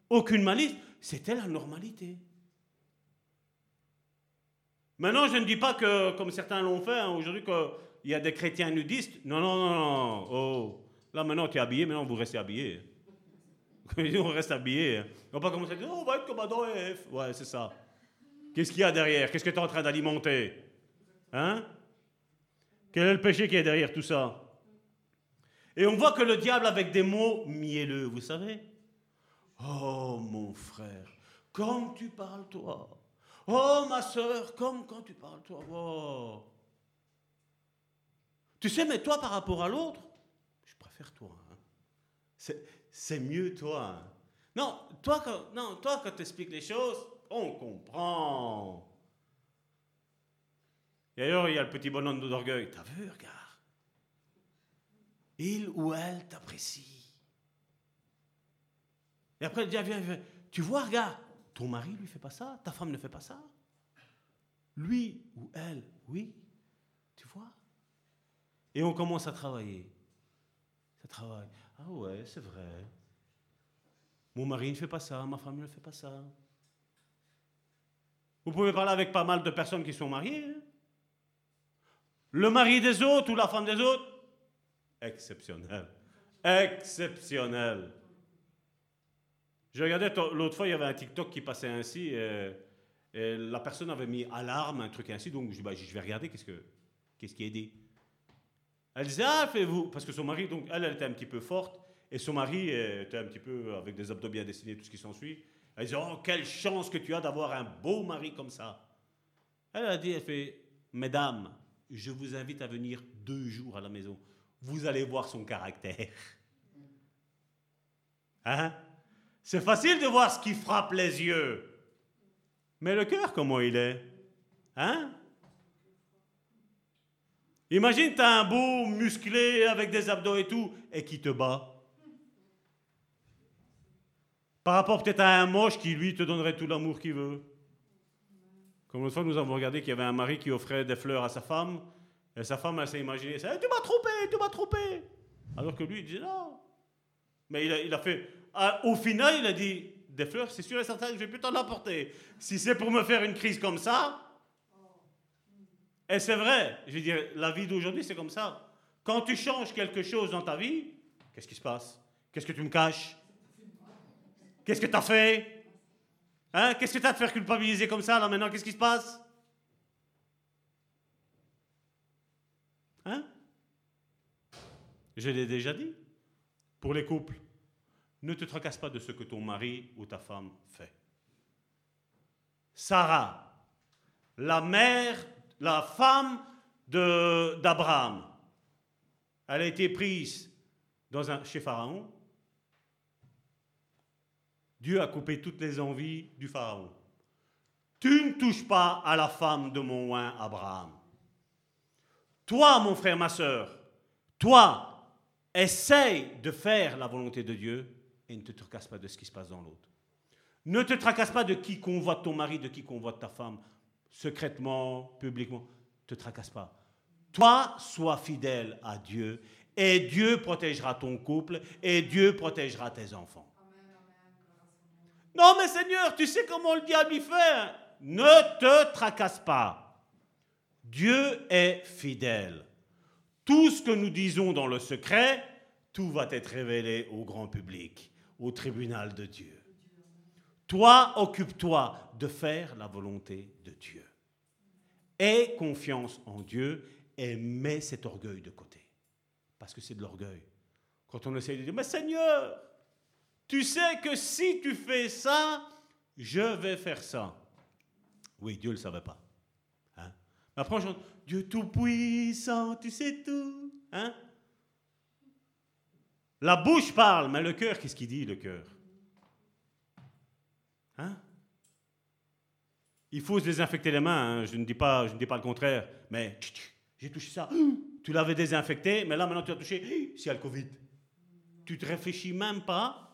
Aucune malice. C'était la normalité. Maintenant, je ne dis pas que, comme certains l'ont fait hein, aujourd'hui, qu'il y a des chrétiens nudistes. Non, non, non, non. Oh. Là, maintenant, tu es habillé, maintenant, vous restez habillé. on reste habillé. Hein. On va pas commencer à dire, oh, on va être comme Adam et. Ouais, c'est ça. Qu'est-ce qu'il y a derrière? Qu'est-ce que tu es en train d'alimenter? Hein? Quel est le péché qui est derrière tout ça? Et on voit que le diable, avec des mots mielleux, vous savez Oh, mon frère, comme tu parles, toi. Oh, ma soeur, comme quand tu parles, toi. Oh. Tu sais, mais toi, par rapport à l'autre, je préfère toi. Hein. C'est mieux toi. Hein. Non, toi, quand, non, toi, quand tu expliques les choses, on comprend. Et ailleurs, il y a le petit bonhomme d'orgueil. T'as vu, regarde. Il ou elle t'apprécie. Et après, il dit, viens, viens. Tu vois, regarde, ton mari lui fait pas ça, ta femme ne fait pas ça. Lui ou elle, oui. Tu vois? Et on commence à travailler. Ça travaille. Ah ouais, c'est vrai. Mon mari ne fait pas ça, ma femme ne fait pas ça. Vous pouvez parler avec pas mal de personnes qui sont mariées. Hein. Le mari des autres ou la femme des autres? Exceptionnel. Exceptionnel. Je regardais l'autre fois, il y avait un TikTok qui passait ainsi. Et, la personne avait mis alarme, un truc ainsi. Donc je, bah, je vais regarder qu'est-ce, que, qu'est-ce qui est dit. Elle disait Ah, faites-vous. Parce que son mari, donc, elle, elle était un petit peu forte. Et son mari était un petit peu avec des abdos bien dessinés, tout ce qui s'ensuit. Elle dit, oh, quelle chance que tu as d'avoir un beau mari comme ça. Elle a dit, elle fait, Mesdames, je vous invite à venir deux jours à la maison. Vous allez voir son caractère. Hein? C'est facile de voir ce qui frappe les yeux. Mais le cœur, comment il est? Hein? Imagine, tu as un beau musclé avec des abdos et tout, et qui te bat? Par rapport peut-être à un moche qui, lui, te donnerait tout l'amour qu'il veut. Comme l'autre fois, nous avons regardé qu'il y avait un mari qui offrait des fleurs à sa femme, et sa femme, elle s'est imaginée, tu m'as trompé, tu m'as trompé. Alors que lui, il disait non. Mais il a, fait, ah, au final, il a dit, des fleurs, c'est sûr et certain je vais plus t'en apporter. Si c'est pour me faire une crise comme ça, et c'est vrai, je veux dire, la vie d'aujourd'hui, c'est comme ça. Quand tu changes quelque chose dans ta vie, qu'est-ce qui se passe? Qu'est-ce que tu me caches? Qu'est-ce que tu as fait? Hein? Qu'est-ce que tu as de faire culpabiliser comme ça, là, maintenant? Qu'est-ce qui se passe? Hein? Je l'ai déjà dit. Pour les couples, ne te tracasse pas de ce que ton mari ou ta femme fait. Sarah, la mère, la femme d'Abraham, elle a été prise dans un, chez Pharaon Dieu a coupé toutes les envies du Pharaon. Tu ne touches pas à la femme de mon oin Abraham. Toi, mon frère, ma soeur, toi, essaye de faire la volonté de Dieu et ne te tracasse pas de ce qui se passe dans l'autre. Ne te tracasse pas de qui convoite ton mari, de qui convoite ta femme, secrètement, publiquement. Ne te tracasse pas. Toi, sois fidèle à Dieu et Dieu protégera ton couple et Dieu protégera tes enfants. Non, mais Seigneur, tu sais comment le diable y fait. Ne te tracasse pas. Dieu est fidèle. Tout ce que nous disons dans le secret, tout va être révélé au grand public, au tribunal de Dieu. Toi, occupe-toi de faire la volonté de Dieu. Aie confiance en Dieu et mets cet orgueil de côté. Parce que c'est de l'orgueil. Quand on essaie de dire, mais Seigneur, tu sais que si tu fais ça, je vais faire ça. Oui, Dieu ne le savait pas. Hein? Après, je Dieu tout-puissant, tu sais tout. Hein? La bouche parle, mais le cœur, qu'est-ce qu'il dit, le cœur? Hein? Il faut se désinfecter les mains, hein. je, ne dis pas, je ne dis pas le contraire, mais j'ai touché ça, tu l'avais désinfecté, mais là maintenant tu as touché, a le Covid. Tu te réfléchis même pas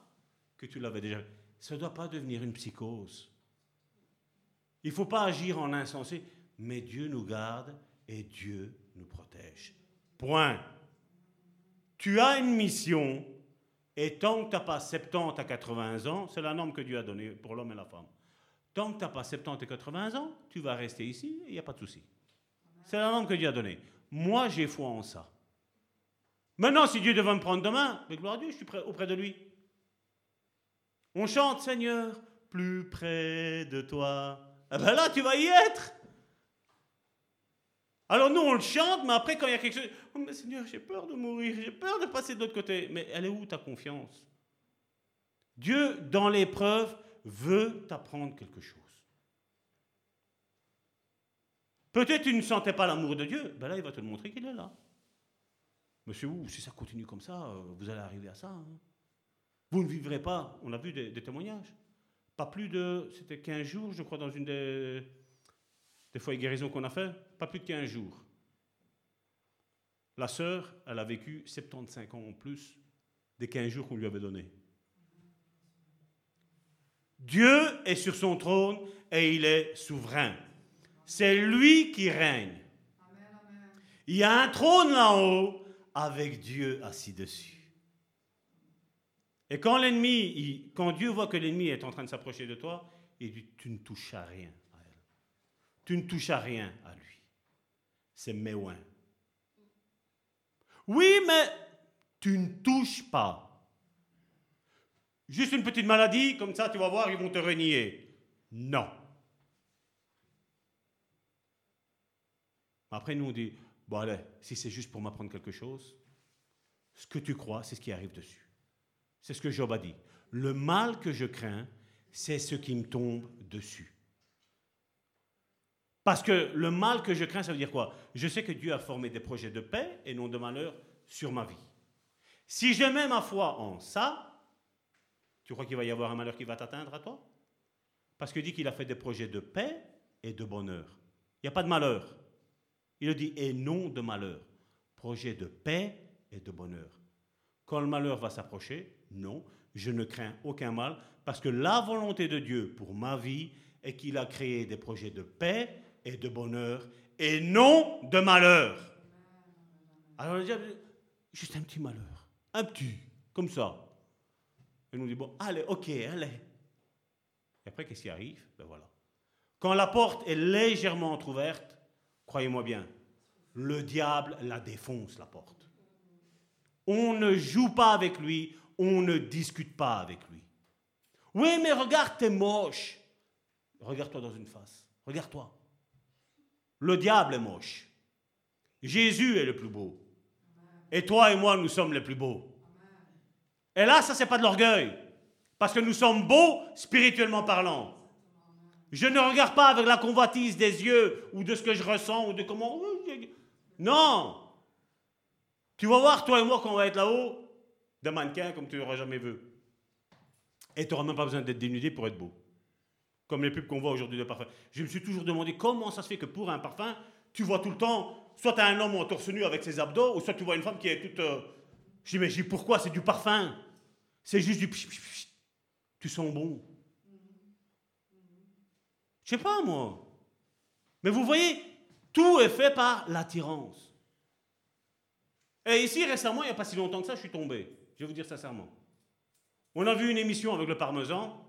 que tu l'avais déjà. Ça ne doit pas devenir une psychose. Il ne faut pas agir en insensé, mais Dieu nous garde et Dieu nous protège. Point. Tu as une mission, et tant que tu n'as pas 70 à 80 ans, c'est la norme que Dieu a donnée pour l'homme et la femme. Tant que tu n'as pas 70 et 80 ans, tu vas rester ici et il n'y a pas de souci. C'est la norme que Dieu a donnée. Moi, j'ai foi en ça. Maintenant, si Dieu devait me prendre demain, mais gloire à Dieu, je suis prêt, auprès de lui. On chante, Seigneur, plus près de toi. Eh ben là, tu vas y être. Alors nous, on le chante, mais après, quand il y a quelque chose, oh, mais Seigneur, j'ai peur de mourir, j'ai peur de passer de l'autre côté. Mais elle est où ta confiance? Dieu, dans l'épreuve, veut t'apprendre quelque chose. Peut-être tu ne sentais pas l'amour de Dieu, ben là, il va te montrer qu'il est là. Monsieur, si ça continue comme ça, euh, vous allez arriver à ça. Hein. Vous ne vivrez pas, on a vu des, des témoignages, pas plus de, c'était 15 jours, je crois, dans une des, des fois guérisons qu'on a fait, pas plus de 15 jours. La sœur, elle a vécu 75 ans en plus des 15 jours qu'on lui avait donnés. Dieu est sur son trône et il est souverain. C'est lui qui règne. Il y a un trône là-haut avec Dieu assis dessus. Et quand l'ennemi, quand Dieu voit que l'ennemi est en train de s'approcher de toi, il dit, tu ne touches à rien. Tu ne touches à rien à lui. C'est Méouin. Oui, mais tu ne touches pas. Juste une petite maladie, comme ça, tu vas voir, ils vont te renier. Non. Après, nous, on dit, bon allez, si c'est juste pour m'apprendre quelque chose, ce que tu crois, c'est ce qui arrive dessus. C'est ce que Job a dit. Le mal que je crains, c'est ce qui me tombe dessus. Parce que le mal que je crains, ça veut dire quoi? Je sais que Dieu a formé des projets de paix et non de malheur sur ma vie. Si je mets ma foi en ça, tu crois qu'il va y avoir un malheur qui va t'atteindre à toi? Parce qu'il dit qu'il a fait des projets de paix et de bonheur. Il n'y a pas de malheur. Il le dit et non de malheur. Projet de paix et de bonheur. Quand le malheur va s'approcher, non, je ne crains aucun mal parce que la volonté de Dieu pour ma vie est qu'il a créé des projets de paix et de bonheur et non de malheur. Alors on dit, juste un petit malheur, un petit, comme ça. Et nous dit, bon, allez, ok, allez. Et après, qu'est-ce qui arrive? Ben voilà. Quand la porte est légèrement entr'ouverte, croyez-moi bien, le diable la défonce, la porte. On ne joue pas avec lui, on ne discute pas avec lui. Oui, mais regarde, t'es moche. Regarde-toi dans une face. Regarde-toi. Le diable est moche. Jésus est le plus beau. Et toi et moi, nous sommes les plus beaux. Et là, ça, c'est pas de l'orgueil. Parce que nous sommes beaux spirituellement parlant. Je ne regarde pas avec la convoitise des yeux ou de ce que je ressens ou de comment. Non! Tu vas voir, toi et moi, quand on va être là-haut, des mannequins comme tu n'auras jamais vu. Et tu n'auras même pas besoin d'être dénudé pour être beau comme les pubs qu'on voit aujourd'hui de parfum. Je me suis toujours demandé comment ça se fait que pour un parfum, tu vois tout le temps, soit tu as un homme en torse nu avec ses abdos, ou soit tu vois une femme qui est toute... Euh... Je pourquoi? C'est du parfum. C'est juste du... Tu sens bon. Je sais pas, moi. Mais vous voyez, tout est fait par l'attirance. Et ici, récemment, il n'y a pas si longtemps que ça, je suis tombé. Je vais vous dire sincèrement. On a vu une émission avec le parmesan.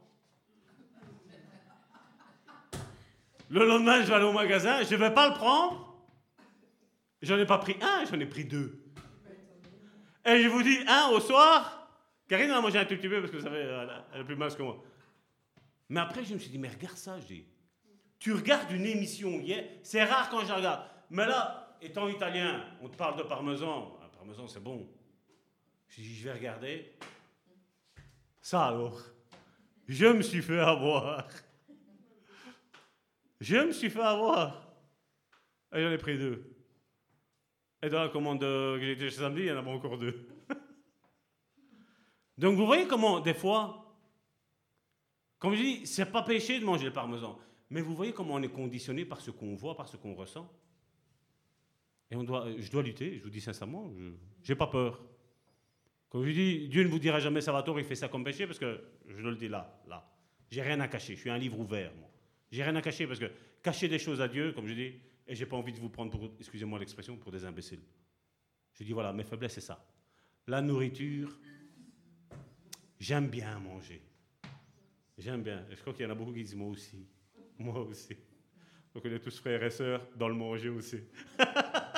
Le lendemain, je vais aller au magasin, je ne vais pas le prendre. J'en ai pas pris un, j'en ai pris deux. Et je vous dis, un au soir. Karine a mangé un tout petit peu parce que vous savez, elle est plus mince que moi. Mais après, je me suis dit, mais regarde ça, j'ai. Tu regardes une émission hier, c'est rare quand je regarde. Mais là, étant italien, on te parle de parmesan. Un parmesan, c'est bon. Je dis, je vais regarder. Ça alors. Je me suis fait avoir. Je me suis fait avoir. Et j'en ai pris deux. Et dans la commande que j'ai été samedi, il y en avait encore deux. Donc vous voyez comment, des fois, comme je dis, c'est pas péché de manger le parmesan, mais vous voyez comment on est conditionné par ce qu'on voit, par ce qu'on ressent. Et on doit, je dois lutter, je vous dis sincèrement, je n'ai pas peur. Comme je dis, Dieu ne vous dira jamais ça va tort, il fait ça comme péché, parce que je le dis là, là. J'ai rien à cacher, je suis un livre ouvert, moi. J'ai rien à cacher, parce que cacher des choses à Dieu, comme je dis, et j'ai pas envie de vous prendre pour, excusez-moi l'expression, pour des imbéciles. Je dis voilà, mes faiblesses, c'est ça. La nourriture, j'aime bien manger. J'aime bien. Et je crois qu'il y en a beaucoup qui disent moi aussi. Moi aussi. Donc on est tous frères et sœurs dans le manger aussi.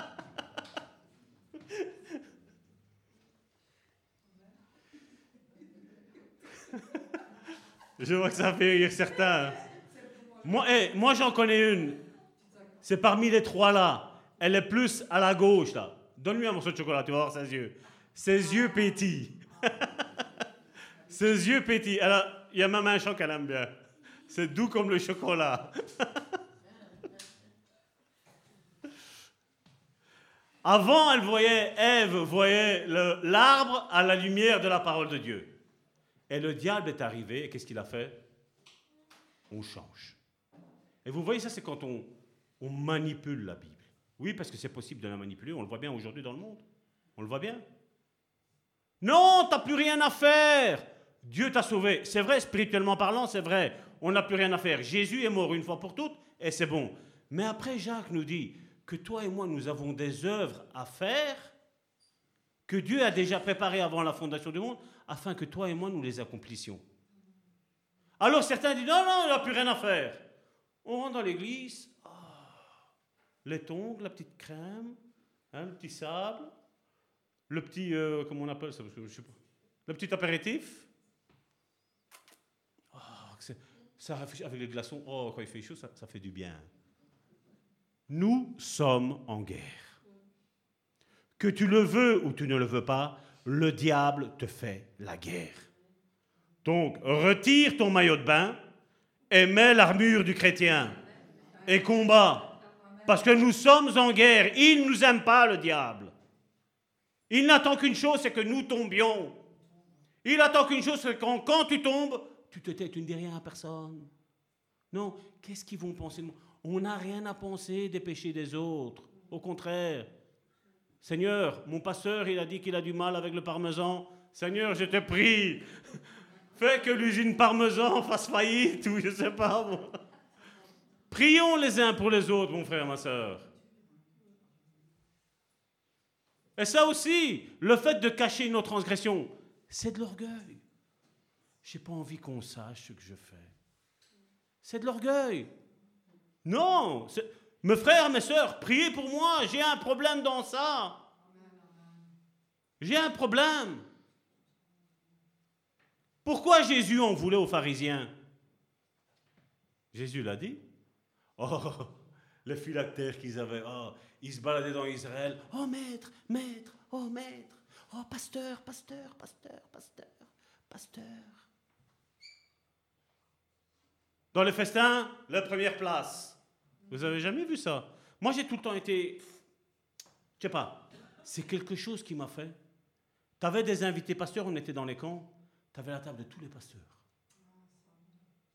Je vois que ça fait rire certains. Moi, eh, moi j'en connais une. C'est parmi les trois là. Elle est plus à la gauche là. Donne-lui un morceau de chocolat, tu vas voir ses yeux. Ses yeux pétillent. ses yeux pétillent. il y a même un chant qu'elle aime bien. C'est doux comme le chocolat. Avant, elle voyait, Ève voyait l'arbre à la lumière de la parole de Dieu. Et le diable est arrivé, et qu'est-ce qu'il a fait? On change. Et vous voyez, ça c'est quand on, manipule la Bible. Oui, parce que c'est possible de la manipuler, on le voit bien aujourd'hui dans le monde. On le voit bien? Non, tu n'as plus rien à faire. Dieu t'a sauvé. C'est vrai, spirituellement parlant, c'est vrai. On n'a plus rien à faire. Jésus est mort une fois pour toutes, et c'est bon. Mais après, Jacques nous dit que toi et moi, nous avons des œuvres à faire que Dieu a déjà préparées avant la fondation du monde afin que toi et moi nous les accomplissions. Alors certains disent non, non, il n'y a plus rien à faire. On rentre dans l'église, oh, les tongs, la petite crème, hein, le petit sable, le petit, euh, comment on appelle ça, le petit apéritif. Oh, ça, avec les glaçons, oh, quand il fait chaud, ça fait du bien. Nous sommes en guerre. Que tu le veux ou tu ne le veux pas, le diable te fait la guerre. Donc, retire ton maillot de bain et mets l'armure du chrétien et combat. Parce que nous sommes en guerre. Il ne nous aime pas, le diable. Il n'attend qu'une chose, c'est que nous tombions. Il attend qu'une chose, c'est que quand, tu tombes, tu te tais, tu ne dis rien à personne. Non, qu'est-ce qu'ils vont penser de moi? On n'a rien à penser des péchés des autres. Au contraire, Seigneur, mon pasteur, il a dit qu'il a du mal avec le parmesan. Seigneur, je te prie, fais que l'usine parmesan fasse faillite ou je ne sais pas. Prions les uns pour les autres, mon frère, ma soeur. Et ça aussi, le fait de cacher nos transgressions, c'est de l'orgueil. Je n'ai pas envie qu'on sache ce que je fais. C'est de l'orgueil. Non, mes frères, mes sœurs, priez pour moi, j'ai un problème dans ça. J'ai un problème. Pourquoi Jésus en voulait aux pharisiens? Jésus l'a dit. Oh, les phylactères qu'ils avaient, oh, ils se baladaient dans Israël. Oh maître, maître, oh maître, oh pasteur, pasteur, pasteur, pasteur, pasteur. Dans les festins, la première place. Vous avez jamais vu ça? Moi, j'ai tout le temps été. Je sais pas. C'est quelque chose qui m'a fait. Tu avais des invités pasteurs, on était dans les camps. Tu avais la table de tous les pasteurs.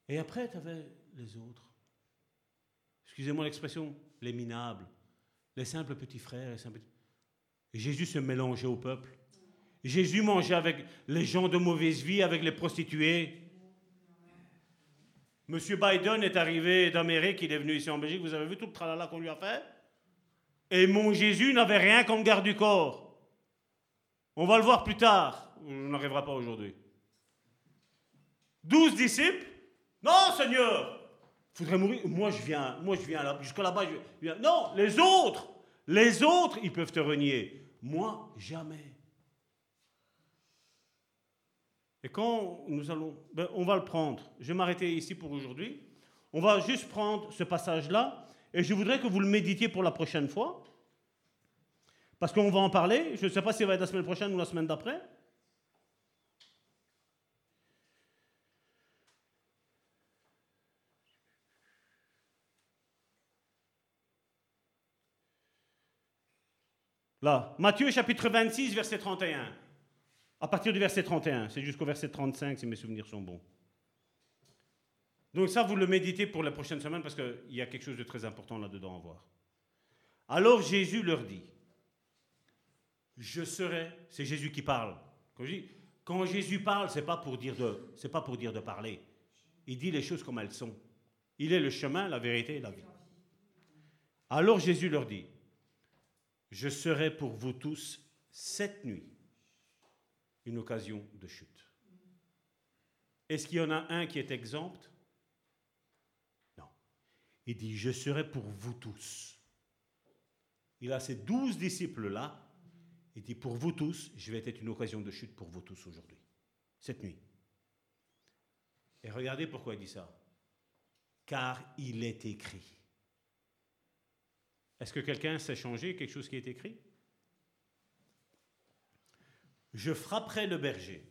Et après, tu avais les autres. Excusez-moi l'expression, les minables, les simples petits frères. Les simples... Jésus se mélangeait au peuple. Jésus mangeait avec les gens de mauvaise vie, avec les prostituées. Monsieur Biden est arrivé d'Amérique, il est venu ici en Belgique, vous avez vu tout le tralala qu'on lui a fait? Et mon Jésus n'avait rien comme garde du corps. On va le voir plus tard. On n'arrivera pas aujourd'hui. Douze disciples Non, Seigneur Faudrait mourir. Moi, je viens, moi, je viens là, jusqu'à là-bas. Non, les autres Les autres, ils peuvent te renier. Moi, jamais. Et quand nous allons, ben, on va le prendre. Je vais m'arrêter ici pour aujourd'hui. On va juste prendre ce passage-là et je voudrais que vous le méditiez pour la prochaine fois. Parce qu'on va en parler. Je ne sais pas si ça va être la semaine prochaine ou la semaine d'après. Là, Matthieu chapitre 26, verset 31. À partir du verset 31, c'est jusqu'au verset 35 si mes souvenirs sont bons. Donc ça, vous le méditez pour la prochaine semaine parce qu'il y a quelque chose de très important là-dedans à voir. Alors Jésus leur dit, je serai, c'est Jésus qui parle. Quand, quand Jésus parle, c'est pas pour dire de, c'est pas pour dire de parler. Il dit les choses comme elles sont. Il est le chemin, la vérité et la vie. Alors Jésus leur dit, je serai pour vous tous cette nuit une occasion de chute. Est-ce qu'il y en a un qui est exempt? Non. Il dit, je serai pour vous tous. Il a ces douze disciples-là. Il dit, pour vous tous, je vais être une occasion de chute pour vous tous aujourd'hui, cette nuit. Et regardez pourquoi il dit ça. Car il est écrit. Est-ce que quelqu'un sait changer quelque chose qui est écrit? Je frapperai le berger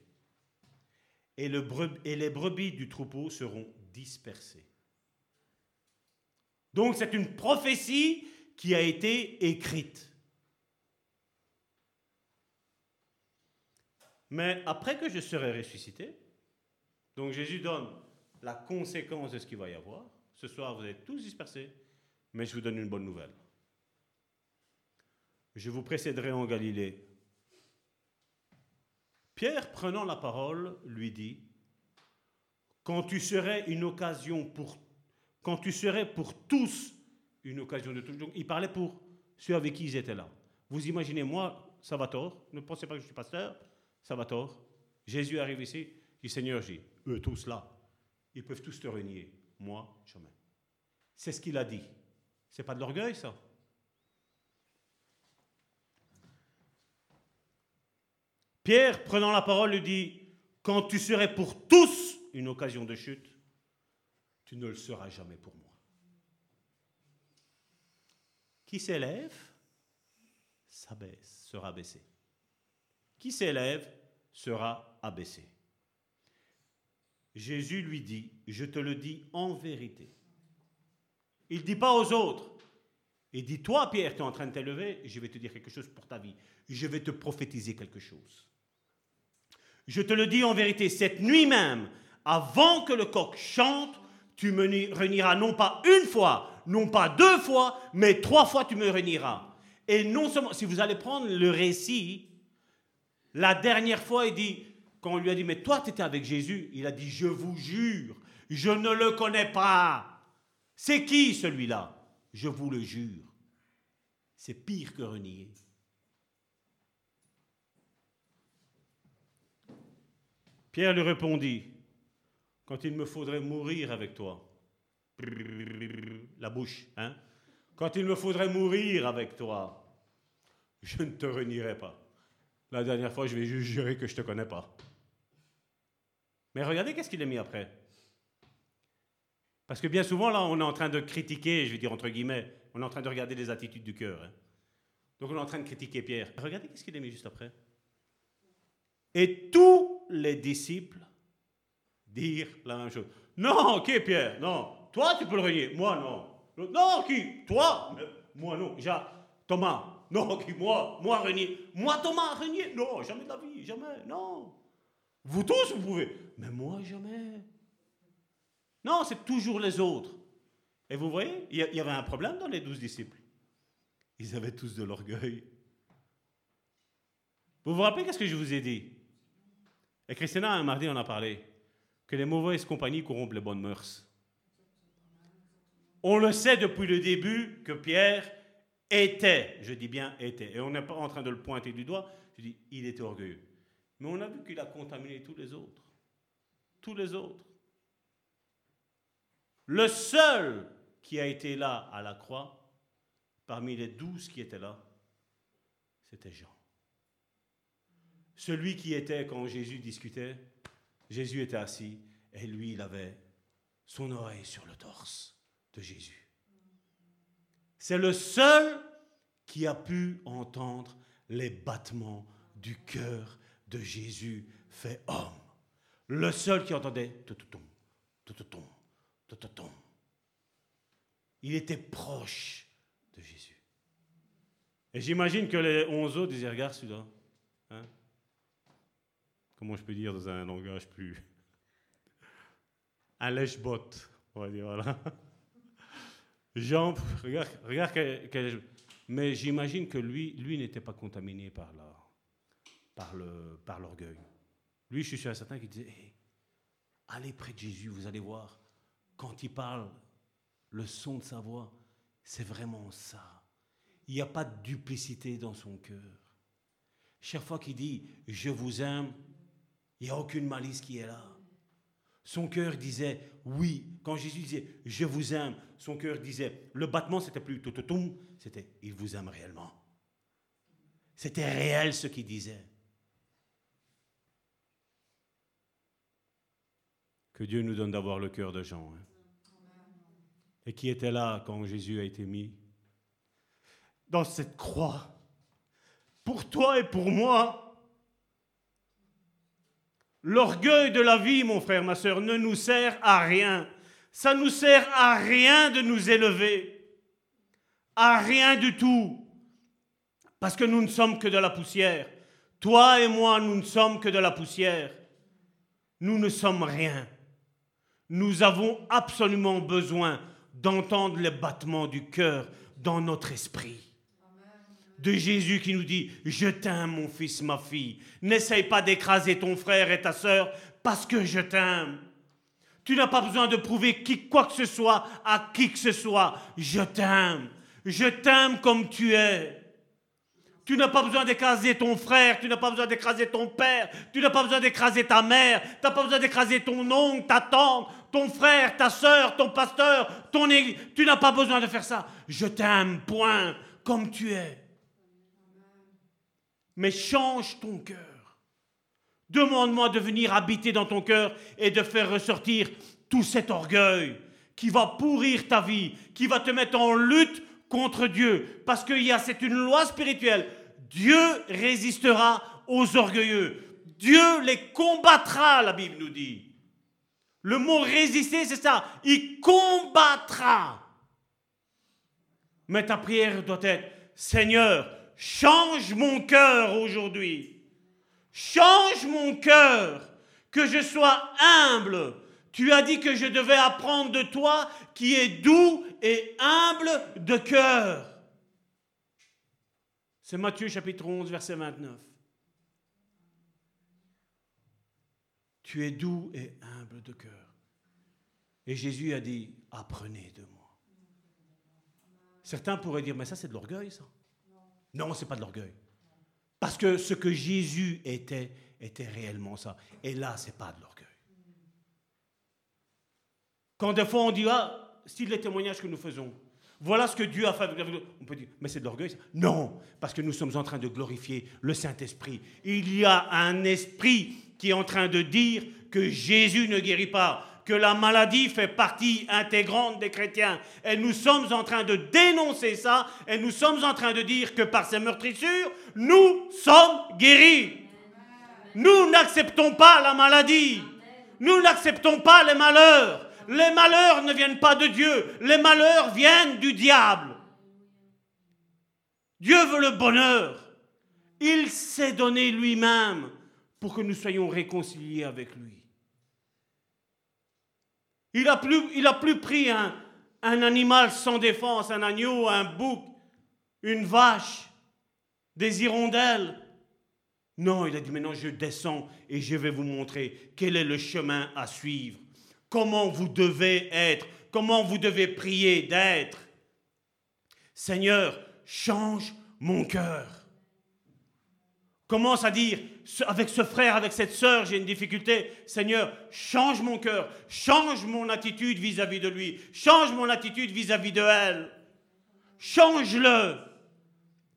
et, les brebis du troupeau seront dispersées. Donc c'est une prophétie qui a été écrite. Mais après que je serai ressuscité, donc Jésus donne la conséquence de ce qu'il va y avoir. Ce soir, vous êtes tous dispersés, mais je vous donne une bonne nouvelle. Je vous précéderai en Galilée. Pierre, prenant la parole, lui dit, quand tu serais une occasion pour, quand tu serais pour tous une occasion de tous, il parlait pour ceux avec qui ils étaient là. Vous imaginez, moi, ça va tort, ne pensez pas que je suis pasteur, ça va tort. Jésus arrive ici, dit Seigneur, j'ai eux tous là, ils peuvent tous te renier. Moi, jamais. C'est ce qu'il a dit. C'est pas de l'orgueil, ça? Pierre, prenant la parole, lui dit, quand tu serais pour tous une occasion de chute, tu ne le seras jamais pour moi. Qui s'élève, s'abaisse, sera baissé. Qui s'élève, sera abaissé. Jésus lui dit, je te le dis en vérité. Il ne dit pas aux autres. Il dit, toi Pierre, tu es en train de t'élever, je vais te dire quelque chose pour ta vie. Je vais te prophétiser quelque chose. Je te le dis en vérité, cette nuit même, avant que le coq chante, tu me renieras non pas une fois, non pas deux fois, mais trois fois tu me renieras. Et non seulement, si vous allez prendre le récit, la dernière fois, il dit, quand on lui a dit, mais toi tu étais avec Jésus, il a dit, je vous jure, je ne le connais pas. C'est qui celui-là? Je vous le jure. C'est pire que renier. Pierre lui répondit, quand il me faudrait mourir avec toi, la bouche, hein, quand il me faudrait mourir avec toi, je ne te renierai pas. La dernière fois, je vais juste jurer que je ne te connais pas. Mais regardez qu'est-ce qu'il a mis après. Parce que bien souvent, là, on est en train de critiquer, je vais dire entre guillemets, on est en train de regarder les attitudes du cœur. Hein. Donc on est en train de critiquer Pierre. Regardez qu'est-ce qu'il a mis juste après. Et tous les disciples dirent la même chose. Non, qui Pierre Non. Toi, tu peux le renier. Moi, non. Non, qui Toi Moi, non. Thomas. Non, qui Moi. Moi. Moi, Thomas, renier. Non, jamais de la vie. Jamais. Non. Vous tous, vous pouvez. Mais moi, jamais. Non, c'est toujours les autres. Et vous voyez, il y avait un problème dans les douze disciples. Ils avaient tous de l'orgueil. Vous vous rappelez qu'est-ce que je vous ai dit? Et Christina, un mardi, on a parlé que les mauvaises compagnies corrompent les bonnes mœurs. On le sait depuis le début que Pierre était, je dis bien était, et on n'est pas en train de le pointer du doigt, je dis il était orgueilleux. Mais on a vu qu'il a contaminé tous les autres. Tous les autres. Le seul qui a été là à la croix, parmi les douze qui étaient là, c'était Jean. Celui qui était quand Jésus discutait, Jésus était assis et lui, il avait son oreille sur le torse de Jésus. C'est le seul qui a pu entendre les battements du cœur de Jésus fait homme. Le seul qui entendait tout Il était proche de Jésus. Et j'imagine que les onze autres disaient Regarde celui-là. Hein? Comment je peux dire dans un langage plus... Un lèche-botte, on va dire, voilà. Jean, regarde, regarde mais j'imagine que lui, lui n'était pas contaminé par la, par le, par l'orgueil. Lui, je suis sûr certain qu'il disait, allez près de Jésus, vous allez voir, quand il parle, le son de sa voix, c'est vraiment ça. Il n'y a pas de duplicité dans son cœur. Chaque fois qu'il dit je vous aime, il n'y a aucune malice qui est là. Son cœur disait oui. Quand Jésus disait je vous aime, son cœur disait le battement c'était plus tout c'était il vous aime réellement. C'était réel ce qu'il disait. Que Dieu nous donne d'avoir le cœur de Jean. Hein. Et qui était là quand Jésus a été mis dans cette croix pour toi et pour moi. L'orgueil de la vie, mon frère, ma soeur, ne nous sert à rien. Ça ne nous sert à rien de nous élever. À rien du tout. Parce que nous ne sommes que de la poussière. Toi et moi, nous ne sommes que de la poussière. Nous ne sommes rien. Nous avons absolument besoin d'entendre les battements du cœur dans notre esprit de Jésus qui nous dit, je t'aime mon fils, ma fille. N'essaye pas d'écraser ton frère et ta sœur parce que je t'aime. Tu n'as pas besoin de prouver qui, quoi que ce soit à qui que ce soit. Je t'aime. Je t'aime comme tu es. Tu n'as pas besoin d'écraser ton frère, tu n'as pas besoin d'écraser ton père, tu n'as pas besoin d'écraser ta mère, tu n'as pas besoin d'écraser ton oncle, ta tante, ton frère, ta soeur, ton pasteur, ton église. Tu n'as pas besoin de faire ça. Je t'aime, point, comme tu es mais change ton cœur. Demande-moi de venir habiter dans ton cœur et de faire ressortir tout cet orgueil qui va pourrir ta vie, qui va te mettre en lutte contre Dieu. Parce qu'il y a, c'est une loi spirituelle. Dieu résistera aux orgueilleux. Dieu les combattra, la Bible nous dit. Le mot résister, c'est ça. Il combattra. Mais ta prière doit être, Seigneur, change mon cœur aujourd'hui. Change mon cœur, que je sois humble. Tu as dit que je devais apprendre de toi qui est doux et humble de cœur. C'est Matthieu chapitre 11, verset 29. Tu es doux et humble de cœur. Et Jésus a dit, apprenez de moi. Certains pourraient dire, mais ça c'est de l'orgueil, ça. Non, ce n'est pas de l'orgueil. Parce que ce que Jésus était, était réellement ça. Et là, ce n'est pas de l'orgueil. Quand des fois on dit, ah, style les témoignages que nous faisons, voilà ce que Dieu a fait. On peut dire, mais c'est de l'orgueil. Non, parce que nous sommes en train de glorifier le Saint-Esprit. Il y a un esprit qui est en train de dire que Jésus ne guérit pas, que la maladie fait partie intégrante des chrétiens. Et nous sommes en train de dénoncer ça, et nous sommes en train de dire que par ces meurtrissures, nous sommes guéris. Nous n'acceptons pas la maladie. Nous n'acceptons pas les malheurs. Les malheurs ne viennent pas de Dieu. Les malheurs viennent du diable. Dieu veut le bonheur. Il s'est donné lui-même pour que nous soyons réconciliés avec lui. Il n'a plus, a plus pris un animal sans défense, un agneau, un bouc, une vache, des hirondelles. Non, il a dit maintenant je descends et je vais vous montrer quel est le chemin à suivre, comment vous devez être, comment vous devez prier d'être. Seigneur, change mon cœur. Commence à dire, avec ce frère, avec cette sœur, j'ai une difficulté. Seigneur, change mon cœur, change mon attitude vis-à-vis de lui, change mon attitude vis-à-vis de elle. Change-le,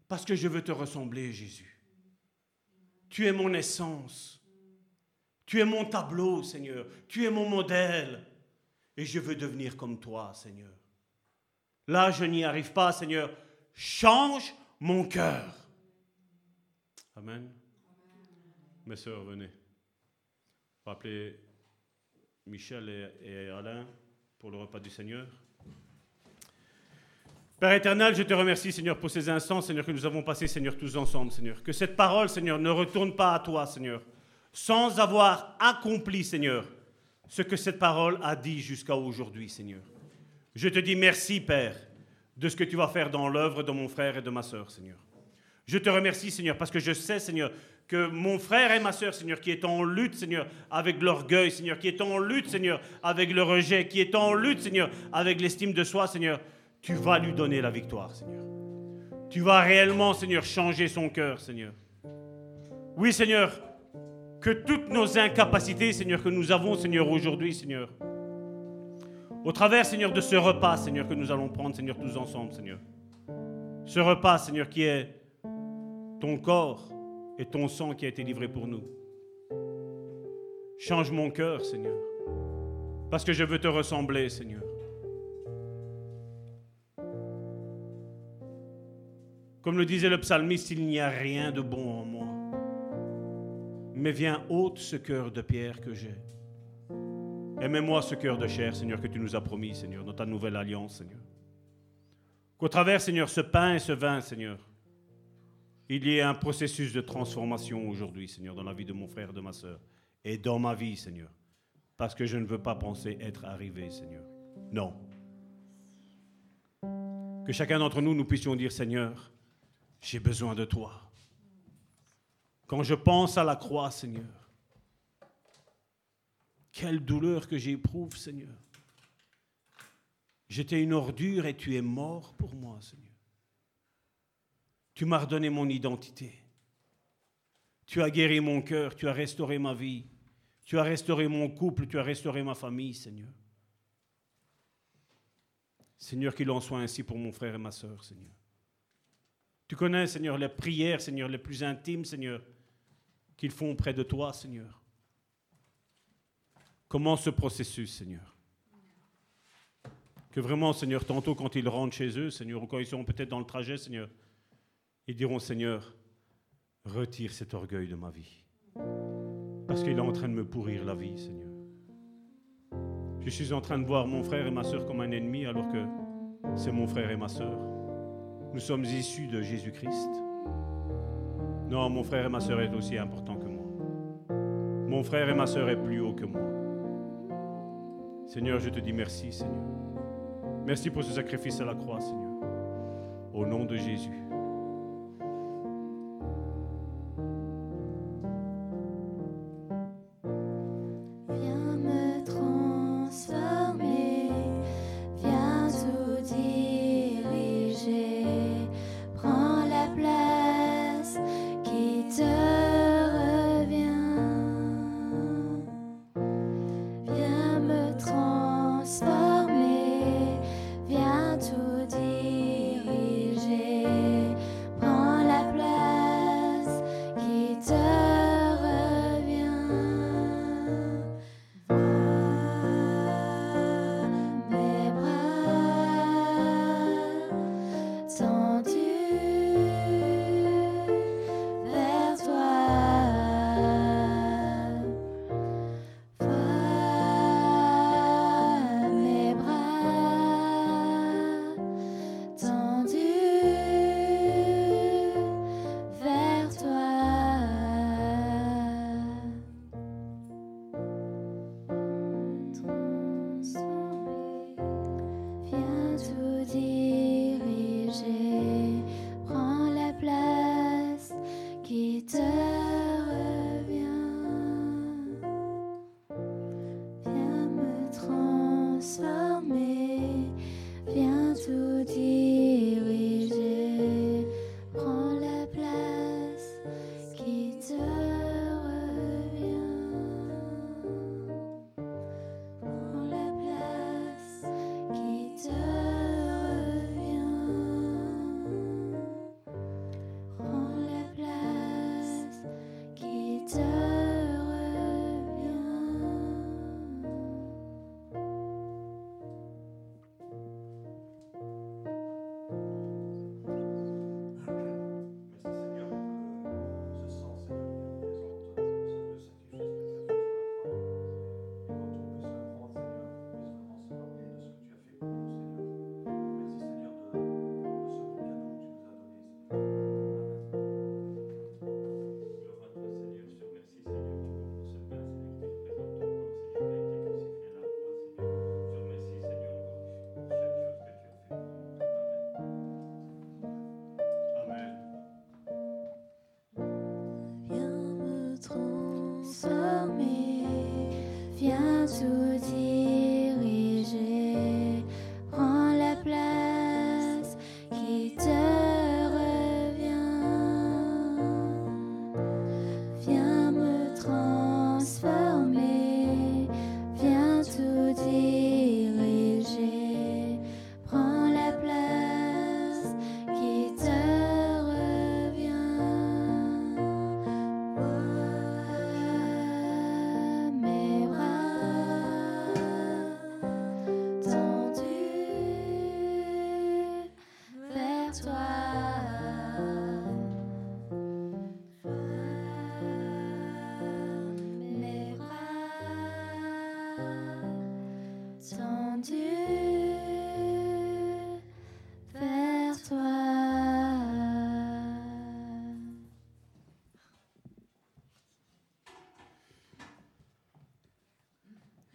parce que je veux te ressembler, Jésus. Tu es mon essence. Tu es mon tableau, Seigneur. Tu es mon modèle. Et je veux devenir comme toi, Seigneur. Là, je n'y arrive pas, Seigneur. Change mon cœur. Amen. Mes sœurs, venez. Rappelez Michel et, Alain pour le repas du Seigneur. Père éternel, je te remercie, Seigneur, pour ces instants, Seigneur, que nous avons passés, Seigneur, tous ensemble, Seigneur. Que cette parole, Seigneur, ne retourne pas à toi, Seigneur. sans avoir accompli, Seigneur, ce que cette parole a dit jusqu'à aujourd'hui, Seigneur. Je te dis merci, Père, de ce que tu vas faire dans l'œuvre de mon frère et de ma sœur, Seigneur. Je te remercie, Seigneur, parce que je sais, Seigneur, que mon frère et ma sœur, Seigneur, qui est en lutte, Seigneur, avec l'orgueil, Seigneur, qui est en lutte, Seigneur, avec le rejet, qui est en lutte, Seigneur, avec l'estime de soi, Seigneur, tu vas lui donner la victoire, Seigneur. Tu vas réellement, Seigneur, changer son cœur, Seigneur. Oui, Seigneur, que toutes nos incapacités, Seigneur, que nous avons, Seigneur, aujourd'hui, Seigneur, au travers, Seigneur, de ce repas, Seigneur, que nous allons prendre, Seigneur, tous ensemble, Seigneur. Ce repas, Seigneur, qui est ton corps et ton sang qui a été livré pour nous. Change mon cœur, Seigneur, parce que je veux te ressembler, Seigneur. Comme le disait le psalmiste, il n'y a rien de bon en moi. Mais viens ôte ce cœur de pierre que j'ai. Aimez-moi ce cœur de chair, Seigneur, que tu nous as promis, Seigneur, dans ta nouvelle alliance, Seigneur. Qu'au travers, Seigneur, ce pain et ce vin, Seigneur, il y ait un processus de transformation aujourd'hui, Seigneur, dans la vie de mon frère de ma soeur, et dans ma vie, Seigneur. Parce que je ne veux pas penser être arrivé, Seigneur. Non. Que chacun d'entre nous, nous puissions dire, Seigneur, j'ai besoin de toi. Quand je pense à la croix, Seigneur, quelle douleur que j'éprouve, Seigneur. J'étais une ordure et tu es mort pour moi. Tu m'as redonné mon identité. Tu as guéri mon cœur, tu as restauré ma vie. Tu as restauré mon couple, tu as restauré ma famille, Seigneur. Seigneur, qu'il en soit ainsi pour mon frère et ma soeur, Seigneur. Tu connais, Seigneur, les prières, Seigneur, les plus intimes, Seigneur, qu'ils font près de toi, Seigneur. Comment ce processus, Seigneur Que vraiment, Seigneur, tantôt quand ils rentrent chez eux, Seigneur, ou quand ils sont peut-être dans le trajet, Seigneur, ils diront, Seigneur, retire cet orgueil de ma vie. Parce qu'il est en train de me pourrir la vie, Seigneur. Je suis en train de voir mon frère et ma soeur comme un ennemi alors que c'est mon frère et ma soeur. Nous sommes issus de Jésus-Christ. Non, mon frère et ma soeur est aussi important que moi. Mon frère et ma soeur est plus haut que moi. Seigneur, je te dis merci, Seigneur. Merci pour ce sacrifice à la croix, Seigneur. Au nom de Jésus.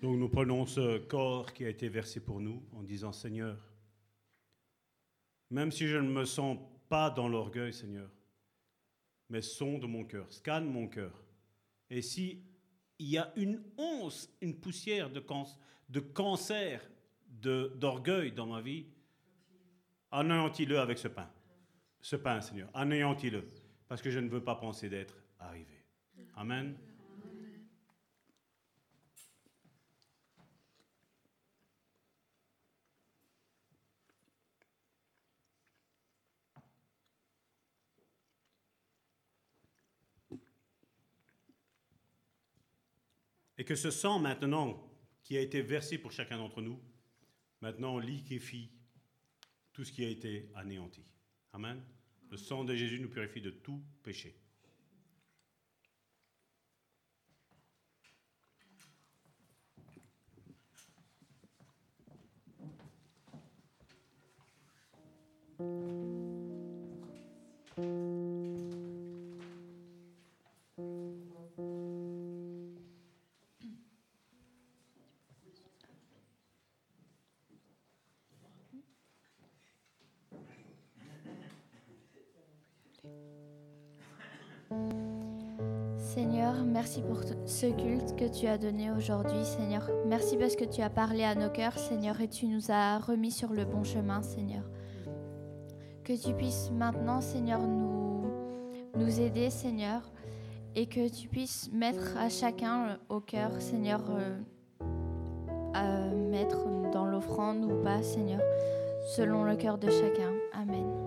Donc nous prenons ce corps qui a été versé pour nous en disant Seigneur, même si je ne me sens pas dans l'orgueil, Seigneur, mais sonde mon cœur, scanne mon cœur. Et si il y a une once, une poussière de, can- de cancer, d'orgueil dans ma vie, anéantis-le avec ce pain. Ce pain, Seigneur, anéantis-le, parce que je ne veux pas penser d'être arrivé. Amen. Et que ce sang maintenant qui a été versé pour chacun d'entre nous, maintenant liquéfie tout ce qui a été anéanti. Amen. Le sang de Jésus nous purifie de tout péché. Merci pour ce culte que tu as donné aujourd'hui, Seigneur. Merci parce que tu as parlé à nos cœurs, Seigneur, et tu nous as remis sur le bon chemin, Seigneur. Que tu puisses maintenant, Seigneur, nous, nous aider, Seigneur, et que tu puisses mettre à chacun euh, au cœur, Seigneur, euh, à mettre dans l'offrande ou pas, Seigneur, selon le cœur de chacun. Amen.